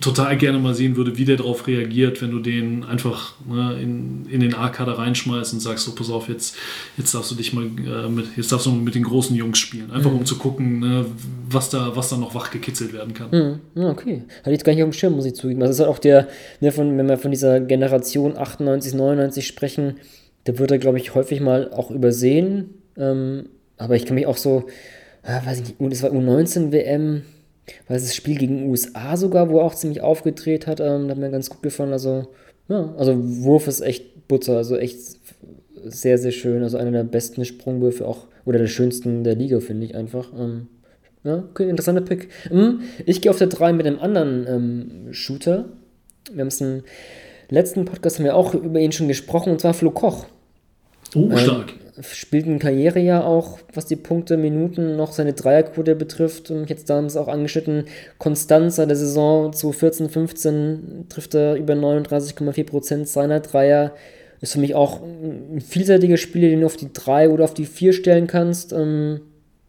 total gerne mal sehen würde, wie der darauf reagiert, wenn du den einfach ne, in, in den A-Kader reinschmeißt und sagst, so pass auf, jetzt, jetzt darfst du dich mal äh, mit, jetzt darfst du mit den großen Jungs spielen. Einfach mhm. um zu gucken, ne, was, da, was da noch wach gekitzelt werden kann. Mhm. Okay. Hatte ich jetzt gar nicht auf dem Schirm, muss ich zugeben. Das ist halt auch der, ne, von, wenn wir von dieser Generation 98, 99 sprechen, der wird er, glaube ich, häufig mal auch übersehen. Ähm, aber ich kann mich auch so ah, weiß ich nicht, das war U19 WM, war das Spiel gegen USA sogar, wo er auch ziemlich aufgedreht hat, ähm, hat mir ganz gut gefallen. Also, ja, also Wurf ist echt Butter, also echt sehr, sehr schön. Also einer der besten Sprungwürfe auch, oder der schönsten der Liga, finde ich einfach. Ähm, ja, okay, interessanter Pick. Hm, ich gehe auf der 3 mit einem anderen ähm, Shooter. Wir haben es im letzten Podcast haben wir auch über ihn schon gesprochen, und zwar Flo Koch. Oh, stark. Spielt ein Karrierejahr auch, was die Punkte, Minuten noch seine Dreierquote betrifft. Und jetzt damals auch angeschnitten, Konstanz der Saison zu 14, 15 trifft er über 39,4% seiner Dreier. Ist für mich auch ein vielseitiger Spieler, den du auf die 3 oder auf die 4 stellen kannst. Ähm,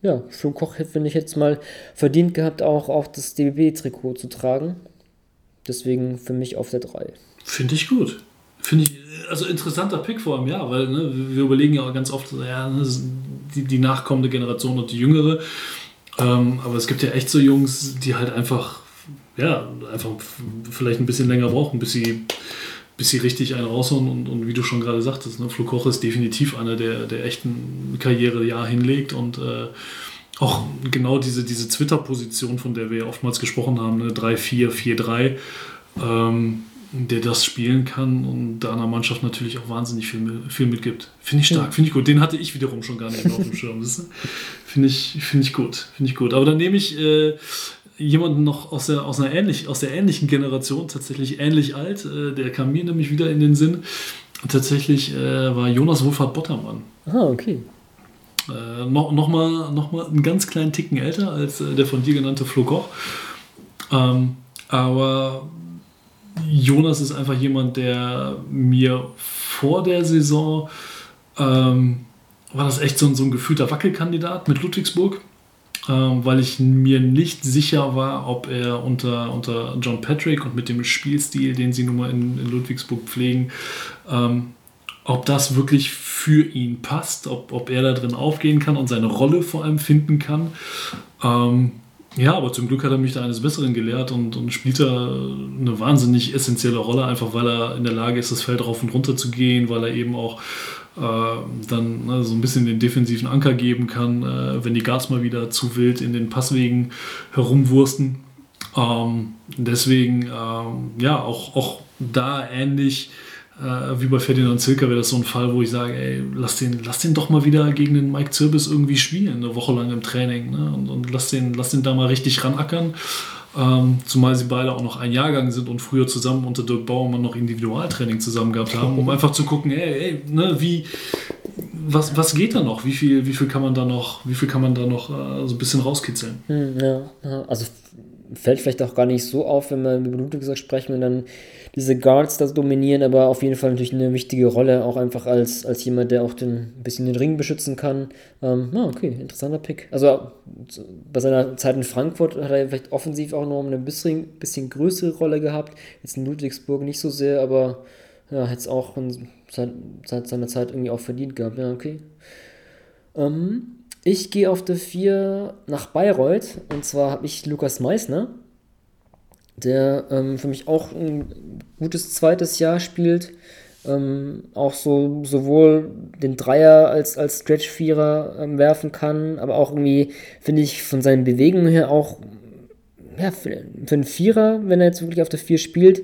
ja, Flo Koch finde ich jetzt mal verdient gehabt, auch, auch das DBB-Trikot zu tragen. Deswegen für mich auf der 3. Finde ich gut. Finde ich, also interessanter Pick vor einem Jahr, weil ne, wir überlegen ja ganz oft, ja, ne, die, die nachkommende Generation und die jüngere. Ähm, aber es gibt ja echt so Jungs, die halt einfach, ja, einfach vielleicht ein bisschen länger brauchen, bis sie, bis sie richtig einen raushauen. Und, und wie du schon gerade sagtest, ne, Flo Koch ist definitiv einer, der, der echt ein Karrierejahr hinlegt und äh, auch genau diese, diese Twitter-Position, von der wir ja oftmals gesprochen haben, ne, 3-4-4-3. Ähm, der das spielen kann und da einer Mannschaft natürlich auch wahnsinnig viel, viel mitgibt. Finde ich stark, finde ich gut. Den hatte ich wiederum schon gar nicht mehr auf dem Schirm. Finde ich, find ich gut, finde ich gut. Aber dann nehme ich äh, jemanden noch aus der, aus, einer ähnlich, aus der ähnlichen Generation, tatsächlich ähnlich alt. Äh, der kam mir nämlich wieder in den Sinn. Tatsächlich äh, war Jonas Wolfhard Bottermann. Ah, okay. Äh, noch, noch, mal, noch mal einen ganz kleinen Ticken älter als äh, der von dir genannte Flo Koch. Ähm, aber Jonas ist einfach jemand, der mir vor der Saison ähm, war das echt so, so ein gefühlter Wackelkandidat mit Ludwigsburg, ähm, weil ich mir nicht sicher war, ob er unter, unter John Patrick und mit dem Spielstil, den sie nun mal in, in Ludwigsburg pflegen, ähm, ob das wirklich für ihn passt, ob, ob er da drin aufgehen kann und seine Rolle vor allem finden kann. Ähm, ja, aber zum Glück hat er mich da eines Besseren gelehrt und, und spielt da eine wahnsinnig essentielle Rolle, einfach weil er in der Lage ist, das Feld rauf und runter zu gehen, weil er eben auch äh, dann ne, so ein bisschen den defensiven Anker geben kann, äh, wenn die Guards mal wieder zu wild in den Passwegen herumwursten. Ähm, deswegen, ähm, ja, auch, auch da ähnlich äh, wie bei Ferdinand Zilker wäre das so ein Fall, wo ich sage, ey, lass den, lass den doch mal wieder gegen den Mike Zirbis irgendwie spielen, eine Woche lang im Training. Ne? Und, und lass, den, lass den da mal richtig ranackern. Ähm, zumal sie beide auch noch ein Jahrgang sind und früher zusammen unter Dirk Bauermann noch Individualtraining zusammen gehabt haben, um einfach zu gucken, ey, ey ne, wie, was, was geht da noch? Wie viel, wie viel kann man da noch, wie viel kann man da noch äh, so ein bisschen rauskitzeln? Hm, ja, also fällt vielleicht auch gar nicht so auf, wenn wir über Ludwigsburg sprechen und dann diese Guards das dominieren, aber auf jeden Fall natürlich eine wichtige Rolle, auch einfach als, als jemand, der auch den, ein bisschen den Ring beschützen kann. Ähm, ah, okay, interessanter Pick. Also bei seiner Zeit in Frankfurt hat er vielleicht offensiv auch noch eine bisschen, bisschen größere Rolle gehabt. Jetzt in Ludwigsburg nicht so sehr, aber ja, hätte es auch seit, seit seiner Zeit irgendwie auch verdient gehabt. Ja, okay. Ähm, ich gehe auf der 4 nach Bayreuth und zwar habe ich Lukas Meissner der ähm, für mich auch ein gutes zweites Jahr spielt. Ähm, auch so sowohl den Dreier als, als Stretch-Vierer ähm, werfen kann, aber auch irgendwie, finde ich, von seinen Bewegungen her auch, ja, für, für einen Vierer, wenn er jetzt wirklich auf der Vier spielt,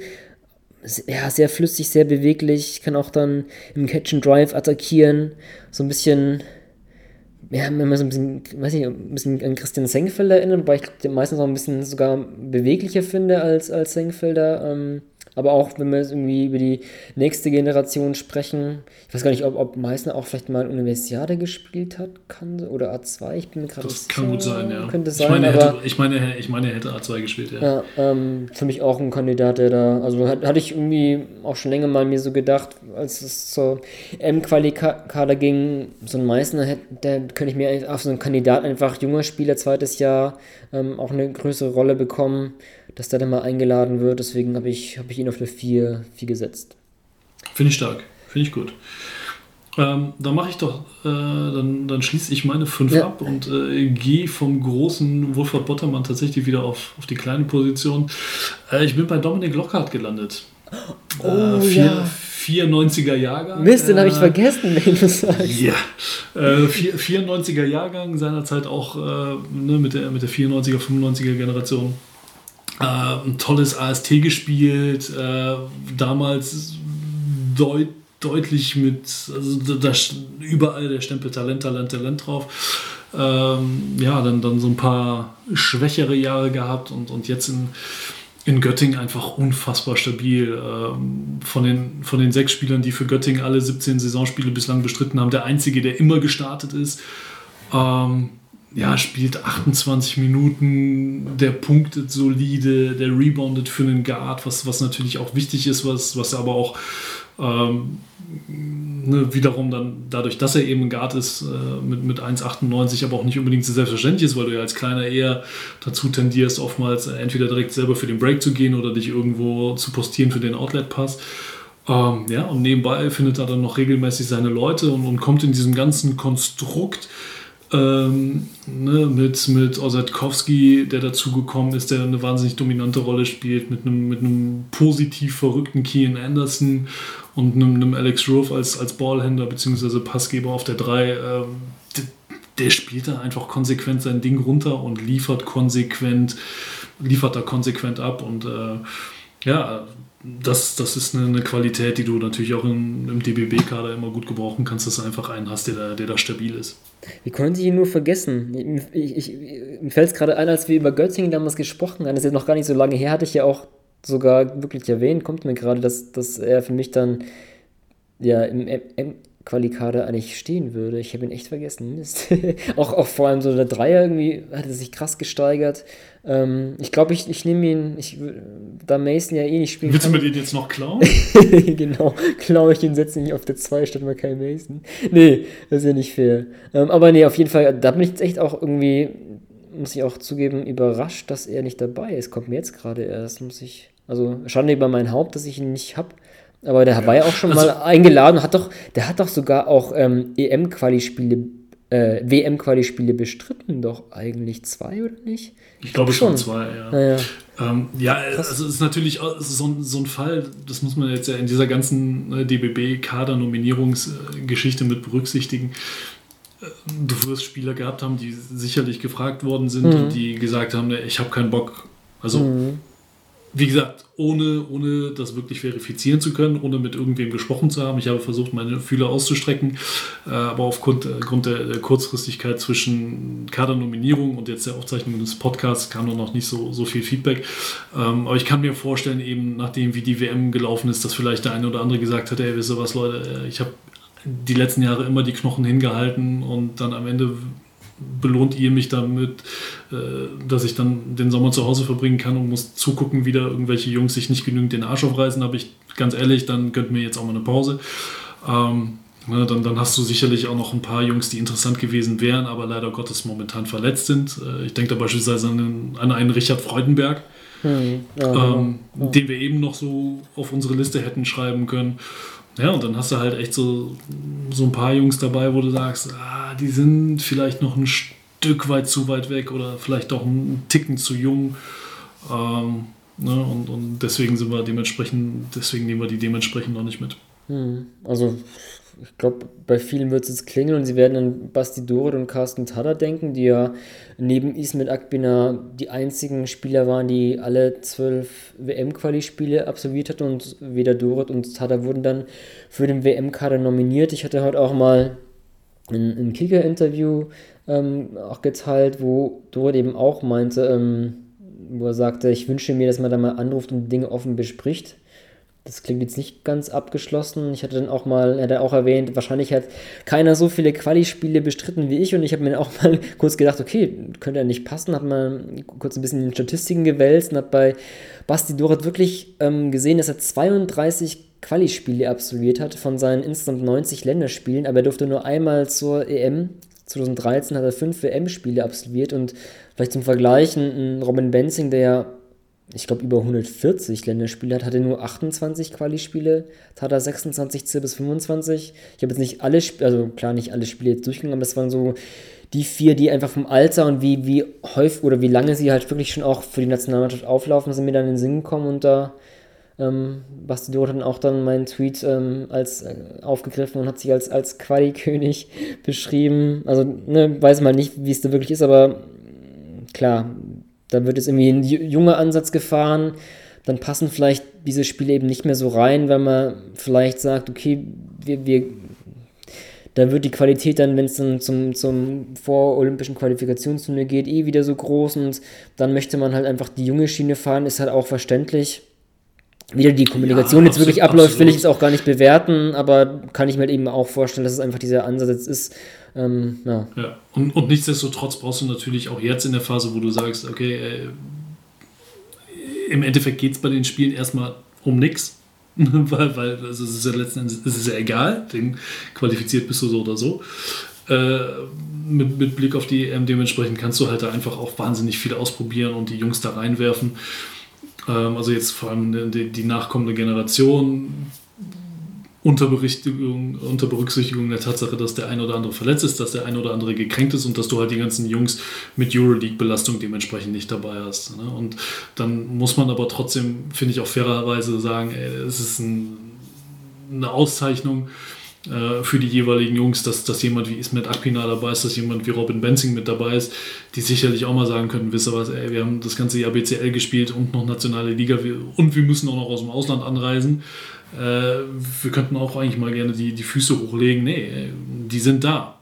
ja, sehr flüssig, sehr beweglich, kann auch dann im Catch and Drive attackieren, so ein bisschen, ja, wenn man so ein bisschen, weiß nicht, ein bisschen an Christian Senkfelder erinnert, wobei ich den meistens auch ein bisschen sogar beweglicher finde als, als Senkfelder. Ähm, aber auch, wenn wir jetzt irgendwie über die nächste Generation sprechen, ich weiß gar nicht, ob, ob Meißner auch vielleicht mal Universiade gespielt hat, kann, oder A2, ich bin mir gerade Das kann gut sein, ja. Könnte sein, ich meine, aber, hätte, ich, meine, ich meine, er hätte A2 gespielt, ja. Ja, ähm, für mich auch ein Kandidat, der da, also hat, hatte ich irgendwie auch schon länger mal mir so gedacht, als es zur M-Quali-Kader ging, so ein Meißner, hätte, der könnte ich mir auf so einen Kandidat einfach junger Spieler, zweites Jahr, ähm, auch eine größere Rolle bekommen dass der dann mal eingeladen wird. Deswegen habe ich, hab ich ihn auf eine 4, 4 gesetzt. Finde ich stark. Finde ich gut. Ähm, dann mache ich doch, äh, dann, dann schließe ich meine 5 ja. ab und äh, gehe vom großen Wolfert Bottermann tatsächlich wieder auf, auf die kleine Position. Äh, ich bin bei Dominik Lockhart gelandet. Oh, äh, vier, ja. 94er Jahrgang. Mist, den habe ich äh, vergessen, wenn du sagst. Ja, äh, 94er Jahrgang, seinerzeit auch äh, ne, mit, der, mit der 94er, 95er Generation äh, ein tolles AST gespielt, äh, damals deut deutlich mit, also da, überall der Stempel Talent, Talent, Talent drauf. Ähm, ja, dann, dann so ein paar schwächere Jahre gehabt und, und jetzt in, in Göttingen einfach unfassbar stabil. Ähm, von, den, von den sechs Spielern, die für Göttingen alle 17 Saisonspiele bislang bestritten haben, der einzige, der immer gestartet ist. Ähm, ja, spielt 28 Minuten, der punktet solide, der reboundet für einen Guard, was, was natürlich auch wichtig ist, was, was aber auch ähm, ne, wiederum dann dadurch, dass er eben ein Guard ist, äh, mit, mit 1,98 aber auch nicht unbedingt so selbstverständlich ist, weil du ja als Kleiner eher dazu tendierst, oftmals entweder direkt selber für den Break zu gehen oder dich irgendwo zu postieren für den Outlet-Pass. Ähm, ja, und nebenbei findet er dann noch regelmäßig seine Leute und, und kommt in diesem ganzen Konstrukt ähm, ne, mit, mit Osetkowski, der dazugekommen ist, der eine wahnsinnig dominante Rolle spielt, mit einem, mit einem positiv verrückten Kian Anderson und einem, einem Alex Roof als, als Ballhändler bzw. Passgeber auf der 3. Ähm, der, der spielt da einfach konsequent sein Ding runter und liefert konsequent, liefert da konsequent ab und äh, ja, das, das ist eine, eine, Qualität, die du natürlich auch im, im DBB-Kader immer gut gebrauchen kannst, dass du einfach einen hast, der da, der da stabil ist. Wie konnte ich ihn nur vergessen? Ich, ich, mir fällt es gerade ein, als wir über Göttingen damals gesprochen haben, das ist jetzt noch gar nicht so lange her, hatte ich ja auch sogar wirklich erwähnt, kommt mir gerade, dass, dass er für mich dann ja im, im Qualikade eigentlich stehen würde. Ich habe ihn echt vergessen. Mist. auch, auch vor allem so der Dreier irgendwie hat er sich krass gesteigert. Ähm, ich glaube, ich, ich nehme ihn, ich, da Mason ja eh nicht spielen Willst kann. du mir den jetzt noch klauen? genau, klaue ich ihn, setze ihn auf der 2 statt mal Kai Mason. Nee, das ist ja nicht fair. Ähm, aber nee, auf jeden Fall, da bin ich jetzt echt auch irgendwie, muss ich auch zugeben, überrascht, dass er nicht dabei ist. Kommt mir jetzt gerade erst, muss ich, also Schande über mein Haupt, dass ich ihn nicht habe. Aber der war ja auch schon Also- mal eingeladen, hat doch, der hat doch sogar auch ähm, EM-Quali-Spiele, äh, WM-Quali-Spiele bestritten, doch eigentlich zwei, oder nicht? Ich glaube schon Schon. zwei, ja. Naja. Ähm, ja, also es ist natürlich so ein, so ein Fall, das muss man jetzt ja in dieser ganzen äh, DBB-Kader-Nominierungsgeschichte mit berücksichtigen. Äh, Du wirst Spieler gehabt haben, die sicherlich gefragt worden sind Mhm. und die gesagt haben, nee, ich habe keinen Bock. Also, wie gesagt, ohne, ohne das wirklich verifizieren zu können, ohne mit irgendwem gesprochen zu haben. Ich habe versucht, meine Fühler auszustrecken, äh, aber aufgrund äh, Grund der, der Kurzfristigkeit zwischen Kadernominierung und jetzt der Aufzeichnung des Podcasts kam noch noch nicht so, so viel Feedback. Ähm, aber ich kann mir vorstellen, eben nachdem wie die WM gelaufen ist, dass vielleicht der eine oder andere gesagt hat, ey, wisst ihr was, Leute, äh, ich habe die letzten Jahre immer die Knochen hingehalten und dann am Ende belohnt ihr mich damit, äh, dass ich dann den Sommer zu Hause verbringen kann und muss zugucken, wie da irgendwelche Jungs sich nicht genügend den Arsch aufreißen, aber ich, ganz ehrlich, dann gönnt mir jetzt auch mal eine Pause. Ähm, ne, dann, dann hast du sicherlich auch noch ein paar Jungs, die interessant gewesen wären, aber leider Gottes momentan verletzt sind. Äh, ich denke da beispielsweise an, an einen Richard Freudenberg, Hm, ja, ähm, den wir eben noch so auf unsere Liste hätten schreiben können. Ja, und dann hast du halt echt so, so ein paar Jungs dabei, wo du sagst, ah, die sind vielleicht noch ein Stück weit zu weit weg oder vielleicht doch einen Ticken zu jung. Ähm, ne, und, und deswegen sind wir dementsprechend, deswegen nehmen wir die dementsprechend noch nicht mit. Hm, Also, ich glaube, bei vielen wird es jetzt klingeln und sie werden an Basti Doret und Carsten Tada denken, die ja neben Ismet Akbina die einzigen Spieler waren, die alle zwölf WM-Quali-Spiele absolviert hatten und weder Doret und Tada wurden dann für den WM-Kader nominiert. Ich hatte heute auch mal ein, ein Kicker-Interview ähm, auch geteilt, wo Doret eben auch meinte, ähm, wo er sagte, ich wünsche mir, dass man da mal anruft und Dinge offen bespricht. Das klingt jetzt nicht ganz abgeschlossen. Ich hatte dann auch mal, er hat auch erwähnt, wahrscheinlich hat keiner so viele Quali-Spiele bestritten wie ich und ich habe mir auch mal kurz gedacht, okay, könnte ja nicht passen, habe mal kurz ein bisschen in den Statistiken gewälzt und habe bei Basti Doret wirklich ähm, gesehen, dass er 32 Quali-Spiele absolviert hat von seinen insgesamt 90 Länderspielen, aber er durfte nur einmal zur EM 2013 hat er fünf WM-Spiele absolviert und vielleicht zum Vergleich, ein Robin Benzing, der ja, ich glaube, über 140 Länderspiele hat, hatte nur 28 Quali-Spiele, er 26 C bis 25. Ich habe jetzt nicht alle, Sp- also klar, nicht alle Spiele jetzt durchgegangen, aber das waren so die vier, die einfach vom Alter und wie, wie häufig oder wie lange sie halt wirklich schon auch für die Nationalmannschaft auflaufen, sind mir dann in den Sinn gekommen und da ähm, Basti hat dann auch dann meinen Tweet ähm, als äh, aufgegriffen und hat sich als, als Quali-König beschrieben. Also, ne, weiß mal nicht, wie es da wirklich ist, aber klar, da wird jetzt irgendwie ein ju- junger Ansatz gefahren. Dann passen vielleicht diese Spiele eben nicht mehr so rein, weil man vielleicht sagt, okay, wir, wir da wird die Qualität dann, wenn es dann zum, zum vorolympischen Qualifikationsturnier geht, eh wieder so groß und dann möchte man halt einfach die junge Schiene fahren, ist halt auch verständlich. Wieder die Kommunikation Ja, jetzt wirklich absolut, abläuft, will ich absolut. jetzt auch gar nicht bewerten, aber kann ich mir halt eben auch vorstellen, dass es einfach dieser Ansatz jetzt ist. Ähm, ja. Ja, und, und nichtsdestotrotz brauchst du natürlich auch jetzt in der Phase, wo du sagst, okay, äh, im Endeffekt geht es bei den Spielen erstmal um nichts. weil, weil also es ist ja letzten Endes es ist ja egal, den qualifiziert bist du so oder so. Äh, mit, mit Blick auf die EM dementsprechend kannst du halt da einfach auch wahnsinnig viel ausprobieren und die Jungs da reinwerfen. Ähm, also jetzt vor allem die, die nachkommende Generation unter, Berücksichtigung der Tatsache, dass der ein oder andere verletzt ist, dass der ein oder andere gekränkt ist und dass du halt die ganzen Jungs mit Euroleague-Belastung dementsprechend nicht dabei hast. Ne? Und dann muss man aber trotzdem, finde ich auch fairerweise sagen, ey, es ist ein, eine Auszeichnung äh, für die jeweiligen Jungs, dass, dass jemand wie Ismet Akpina dabei ist, dass jemand wie Robin Benzing mit dabei ist, die sicherlich auch mal sagen könnten, wisst ihr was, ey, wir haben das ganze Jahr BCL gespielt und noch nationale Liga und wir müssen auch noch aus dem Ausland anreisen. Äh, wir könnten auch eigentlich mal gerne die, die Füße hochlegen. Nee, ey, die sind da.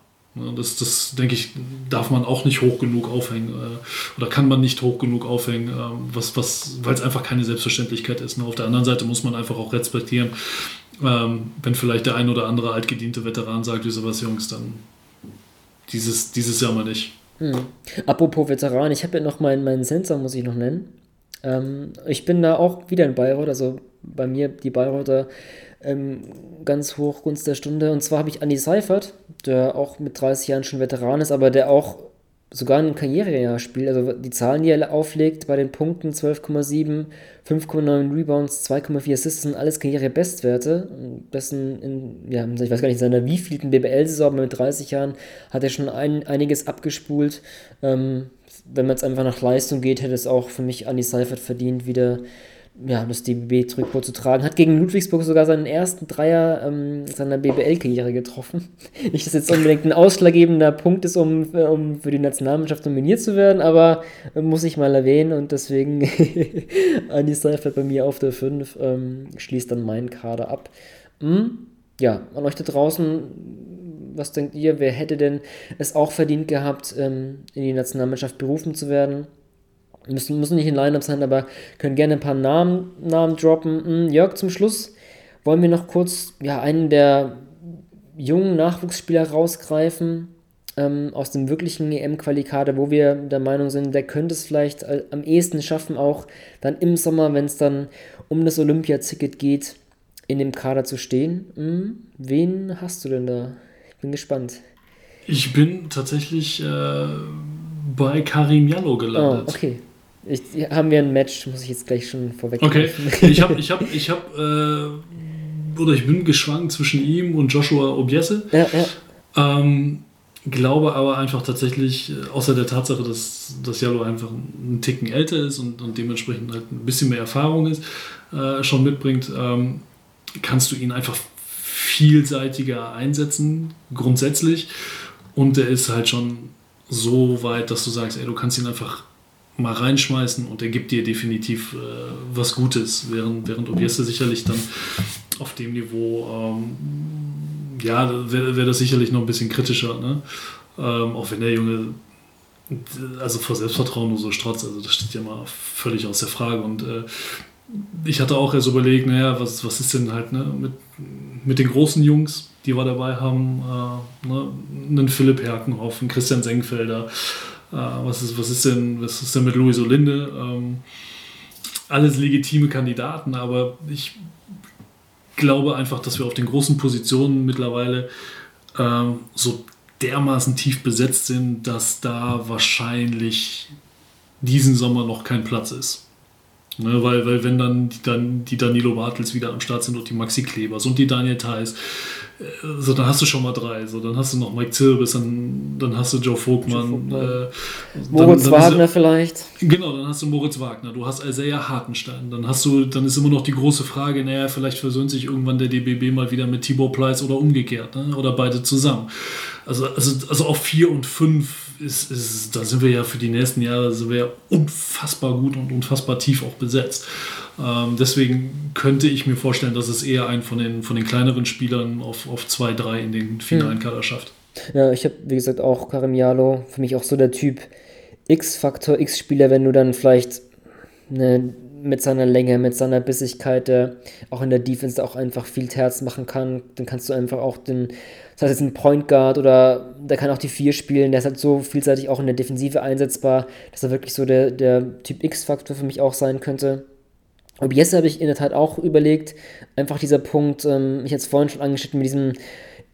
Das, das denke ich, darf man auch nicht hoch genug aufhängen äh, oder kann man nicht hoch genug aufhängen, ähm, was, was, weil es einfach keine Selbstverständlichkeit ist. Ne? Auf der anderen Seite muss man einfach auch respektieren, Ähm, wenn vielleicht der ein oder andere altgediente Veteran sagt, wie sowas, Jungs, dann dieses, dieses Jahr mal nicht. Hm. Apropos Veteran, ich habe ja noch meinen, meinen Sensor, muss ich noch nennen. Ähm, ich bin da auch wieder in Bayreuth, also bei mir die Bayreuther ähm, ganz hoch Gunst der Stunde. Und zwar habe ich Andy Seifert, der auch mit 30 Jahren schon Veteran ist, aber der auch sogar ein Karrierejahr spielt. Also die Zahlen, die er auflegt bei den Punkten 12,7, 5,9 Rebounds, 2,4 Assists sind alles Karrierebestwerte. Besten in, ja, ich weiß gar nicht, in seiner wievielten BBL-Saison, mit 30 Jahren hat er schon ein, einiges abgespult. Ähm, wenn man jetzt einfach nach Leistung geht, hätte es auch für mich Andy Seifert verdient, wieder ja, das DBB-Trikot zu tragen. Hat gegen Ludwigsburg sogar seinen ersten Dreier ähm, seiner BBL-Karriere getroffen. Nicht, dass jetzt unbedingt ein ausschlaggebender Punkt ist, um, um für die Nationalmannschaft nominiert zu werden, aber äh, muss ich mal erwähnen und deswegen Andi Seifert bei mir auf der 5 ähm, schließt dann meinen Kader ab. Hm? Ja, an euch da draußen, was denkt ihr, wer hätte denn es auch verdient gehabt, ähm, in die Nationalmannschaft berufen zu werden? Müssen, müssen nicht in Line-Up sein, aber können gerne ein paar Namen, Namen droppen. Hm, Jörg, zum Schluss wollen wir noch kurz ja, einen der jungen Nachwuchsspieler rausgreifen ähm, aus dem wirklichen EM-Qualikader, wo wir der Meinung sind, der könnte es vielleicht äh, am ehesten schaffen, auch dann im Sommer, wenn es dann um das Olympia-Ticket geht, in dem Kader zu stehen. Hm, wen hast du denn da? Ich bin gespannt. Ich bin tatsächlich äh, bei Karim Jallo gelandet. Oh, okay. Ich, haben wir ein Match, muss ich jetzt gleich schon vorweg. Okay, ich habe, ich habe, ich habe, äh, oder ich bin geschwankt zwischen ihm und Joshua Obiese. Ja, ja. Ähm, glaube aber einfach tatsächlich, äh, außer der Tatsache, dass, dass Jallo einfach einen Ticken älter ist und, und dementsprechend halt ein bisschen mehr Erfahrung ist, äh, schon mitbringt, ähm, kannst du ihn einfach vielseitiger einsetzen, grundsätzlich. Und er ist halt schon so weit, dass du sagst, ey, du kannst ihn einfach mal reinschmeißen und er gibt dir definitiv äh, was Gutes, während, während Obieste sicherlich dann auf dem Niveau, ähm, ja, wäre wär das sicherlich noch ein bisschen kritischer, ne? Ähm, auch wenn der Junge, also vor Selbstvertrauen nur so strotzt, also das steht ja mal völlig aus der Frage und äh, ich hatte auch erst überlegt, naja, was, was ist denn halt ne, mit, mit den großen Jungs, die wir dabei haben, äh, ne, einen Philipp Herkenhoff, einen Christian Senkfelder, äh, was, ist, was, ist denn, was ist denn mit Louis Olinde? Ähm, alles legitime Kandidaten, aber ich glaube einfach, dass wir auf den großen Positionen mittlerweile ähm, so dermaßen tief besetzt sind, dass da wahrscheinlich diesen Sommer noch kein Platz ist. Ne, weil, weil wenn dann die, dann die Danilo Bartels wieder am Start sind und die Maxi Klebers und die Daniel Theiss, so, dann hast du schon mal drei. So, dann hast du noch Mike Zirbis, dann, dann hast du Joe Vogtmann. Äh, Moritz dann, dann Wagner ist, vielleicht. Genau, dann hast du Moritz Wagner. Du hast Isaiah Hartenstein. Dann hast du, dann ist immer noch die große Frage, naja, vielleicht versöhnt sich irgendwann der DBB mal wieder mit Tibor Pleiss oder umgekehrt. Ne? Oder beide zusammen. Also, also, also auf vier und fünf ist, ist, da sind wir ja für die nächsten Jahre sind wir ja unfassbar gut und unfassbar tief auch besetzt. Ähm, deswegen könnte ich mir vorstellen, dass es eher einen von den, von den kleineren Spielern auf, auf 2-3 in den finalen hm. Kader schafft. Ja, ich habe, wie gesagt, auch Karim Jalo, für mich auch so der Typ X-Faktor, X-Spieler, wenn du dann vielleicht eine, mit seiner Länge, mit seiner Bissigkeit, der auch in der Defense auch einfach viel Terz machen kann, dann kannst du einfach auch den, das heißt jetzt ein Point Guard oder der kann auch die vier spielen, der ist halt so vielseitig auch in der Defensive einsetzbar, dass er wirklich so der, der Typ X-Faktor für mich auch sein könnte. Jetzt habe ich in der Tat auch überlegt, einfach dieser Punkt, ähm, ich hatte es vorhin schon angeschnitten, mit diesem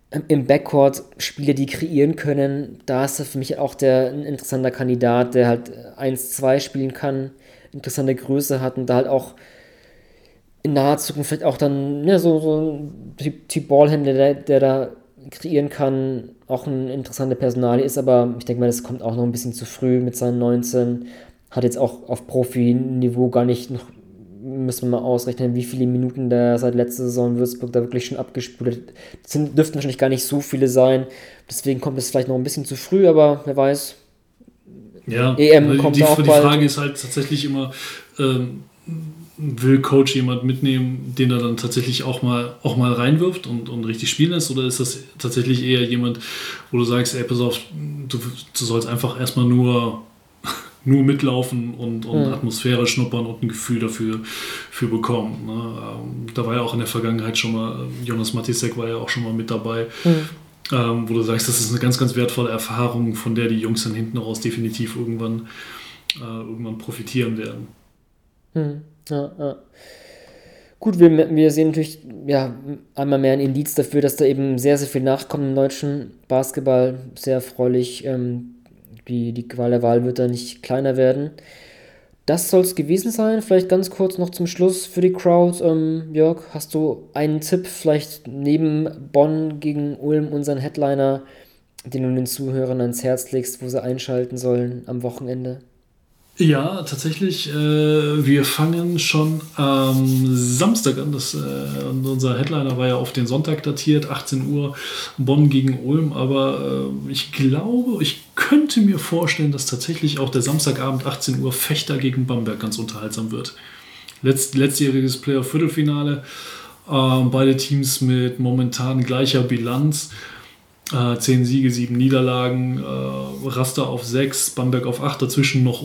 ähm, im Backcourt Spieler, die kreieren können, da ist er für mich auch der ein interessanter Kandidat, der halt 1-2 spielen kann, interessante Größe hat und da halt auch in naher Zukunft vielleicht auch dann ja, so, so ein Typ, typ Ballhändler, der, der da kreieren kann, auch ein interessanter Personal ist, aber ich denke mal, das kommt auch noch ein bisschen zu früh mit seinen 19. Hat jetzt auch auf Profi-Niveau gar nicht noch müssen wir mal ausrechnen, wie viele Minuten der seit letzter Saison Würzburg da wirklich schon hat. Das sind, dürften wahrscheinlich gar nicht so viele sein. Deswegen kommt es vielleicht noch ein bisschen zu früh, aber wer weiß. Ja, EM kommt die, auch die bald. Frage ist halt tatsächlich immer, ähm, will Coach jemand mitnehmen, den er dann tatsächlich auch mal, auch mal reinwirft und, und richtig spielen lässt? Oder ist das tatsächlich eher jemand, wo du sagst, ey, pass auf, du, du sollst einfach erstmal nur nur mitlaufen und, und mhm. Atmosphäre schnuppern und ein Gefühl dafür für bekommen. Ne? Ähm, da war ja auch in der Vergangenheit schon mal, Jonas Matisek war ja auch schon mal mit dabei, mhm. ähm, wo du sagst, das ist eine ganz, ganz wertvolle Erfahrung, von der die Jungs dann hinten raus definitiv irgendwann, äh, irgendwann profitieren werden. Mhm. Ja, ja. Gut, wir, wir sehen natürlich ja, einmal mehr ein Indiz dafür, dass da eben sehr, sehr viel nachkommt im deutschen Basketball. Sehr erfreulich. Ähm, die, die Qual der Wahl wird da nicht kleiner werden. Das soll es gewesen sein. Vielleicht ganz kurz noch zum Schluss für die Crowd. Ähm, Jörg, hast du einen Tipp, vielleicht neben Bonn gegen Ulm, unseren Headliner, den du den Zuhörern ans Herz legst, wo sie einschalten sollen am Wochenende? Ja, tatsächlich. Äh, wir fangen schon am Samstag an. Das, äh, unser Headliner war ja auf den Sonntag datiert, 18 Uhr, Bonn gegen Ulm. Aber äh, ich glaube, ich könnte mir vorstellen, dass tatsächlich auch der Samstagabend 18 Uhr Fechter gegen Bamberg ganz unterhaltsam wird. Letzt, letztjähriges Player-Viertelfinale. Ähm, beide Teams mit momentan gleicher Bilanz. Äh, 10 Siege, 7 Niederlagen, äh, Raster auf 6, Bamberg auf 8, dazwischen noch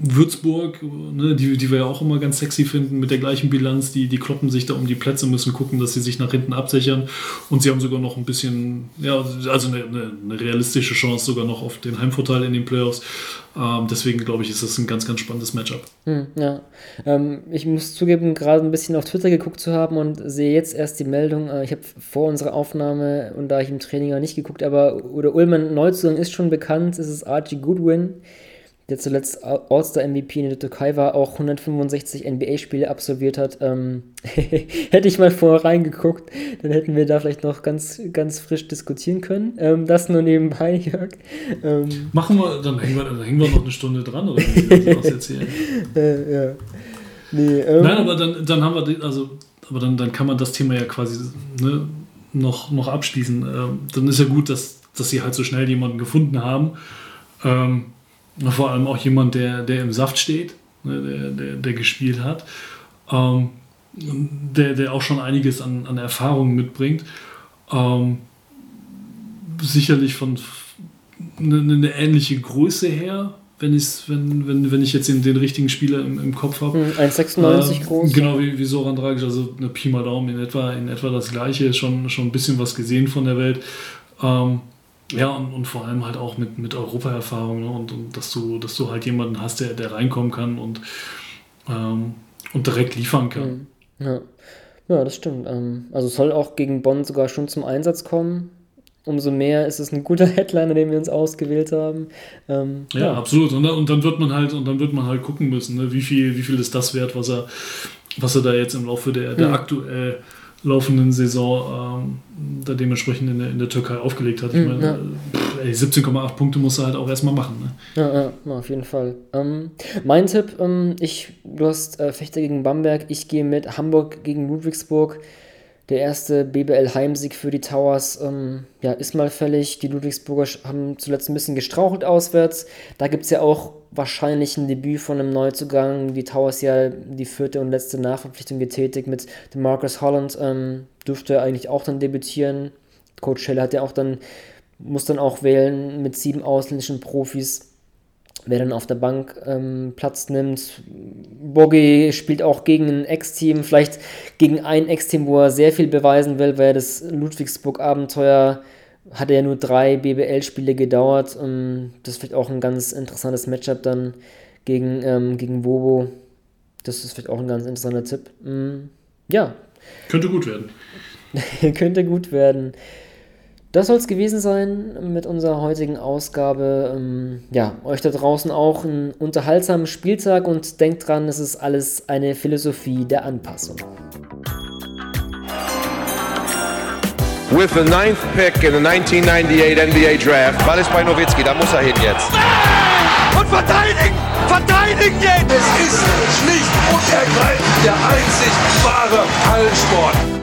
Würzburg, ne, die, die wir ja auch immer ganz sexy finden, mit der gleichen Bilanz, die, die kloppen sich da um die Plätze, müssen gucken, dass sie sich nach hinten absichern und sie haben sogar noch ein bisschen, ja, also eine, eine, eine realistische Chance sogar noch auf den Heimvorteil in den Playoffs. Ähm, deswegen glaube ich, ist das ein ganz, ganz spannendes Matchup. Hm, ja, ähm, ich muss zugeben, gerade ein bisschen auf Twitter geguckt zu haben und sehe jetzt erst die Meldung, äh, ich habe vor unserer Aufnahme und da ich im Training auch nicht geguckt, aber oder Ullmann Neuzugang ist schon bekannt, es ist Archie Goodwin der zuletzt All-Star-MVP in der Türkei war, auch 165 NBA-Spiele absolviert hat. Ähm, hätte ich mal vorher reingeguckt, dann hätten wir da vielleicht noch ganz, ganz frisch diskutieren können. Ähm, das nur nebenbei, Jörg. Ähm, Machen wir, dann hängen wir, dann hängen wir noch eine Stunde dran, oder wie was erzählen? äh, ja. Nee, ähm, Nein, aber dann, dann haben wir, also, aber dann, dann kann man das Thema ja quasi ne, noch, noch abschließen. Ähm, dann ist ja gut, dass, dass sie halt so schnell jemanden gefunden haben. Vor allem auch jemand, der, der im Saft steht, ne, der, der, der gespielt hat, ähm, der, der auch schon einiges an, an Erfahrung mitbringt. Ähm, sicherlich von eine, eine ähnliche Größe her, wenn, wenn, wenn, wenn ich jetzt den, den richtigen Spieler im, im Kopf habe. 1,96 hm, äh, groß. Genau wie, wie Soran Dragic, also eine Pi mal Daumen in etwa, in etwa das gleiche, schon, schon ein bisschen was gesehen von der Welt. Ähm, ja, und, und vor allem halt auch mit, mit Europa-Erfahrung ne? und, und, dass, du, dass du halt jemanden hast, der, der reinkommen kann und, ähm, und direkt liefern kann. Mhm. Ja, ja das stimmt. Ähm, also soll auch gegen Bonn sogar schon zum Einsatz kommen. Umso mehr ist es ein guter Headliner, den wir uns ausgewählt haben. Ähm, ja, ja, absolut. Und, und, dann wird man halt, und dann wird man halt gucken müssen, ne? wie, viel, wie viel ist das wert, was er, was er da jetzt im Laufe der, der mhm. aktuell laufenden Saison ähm, da dementsprechend in der, in der Türkei aufgelegt hat. Ich mhm, meine, ja. 17,8 Punkte muss er halt auch erstmal machen. Ne? Ja, ja, auf jeden Fall. Ähm, mein Tipp, ähm, ich, du hast äh, Fechter gegen Bamberg, ich gehe mit Hamburg gegen Ludwigsburg. Der erste BBL-Heimsieg für die Towers ähm, ja, ist mal fällig. Die Ludwigsburger haben zuletzt ein bisschen gestrauchelt auswärts. Da gibt es ja auch wahrscheinlich ein Debüt von einem Neuzugang. Die Towers ja die vierte und letzte Nachverpflichtung getätigt mit dem Marcus Holland. Ähm, dürfte eigentlich auch dann debütieren. Coach Scheller hat ja auch dann, muss dann auch wählen mit sieben ausländischen Profis wer dann auf der Bank ähm, Platz nimmt. Boggy spielt auch gegen ein Ex-Team, vielleicht gegen ein Ex-Team, wo er sehr viel beweisen will, weil das Ludwigsburg-Abenteuer hat ja nur drei BBL-Spiele gedauert. Und das ist vielleicht auch ein ganz interessantes Matchup dann gegen, ähm, gegen Wobo. Das ist vielleicht auch ein ganz interessanter Tipp. Mm, ja. Könnte gut werden. Könnte gut werden. Das soll es gewesen sein mit unserer heutigen Ausgabe. Ähm, ja, euch da draußen auch einen unterhaltsamen Spieltag und denkt dran, es ist alles eine Philosophie der Anpassung. With the ninth pick in the 1998 NBA Draft. Ball ist bei Nowitzki, da muss er hin jetzt. Und verteidigen! Verteidigen jetzt! Es ist schlicht und ergreifend der einzig wahre Hallensport.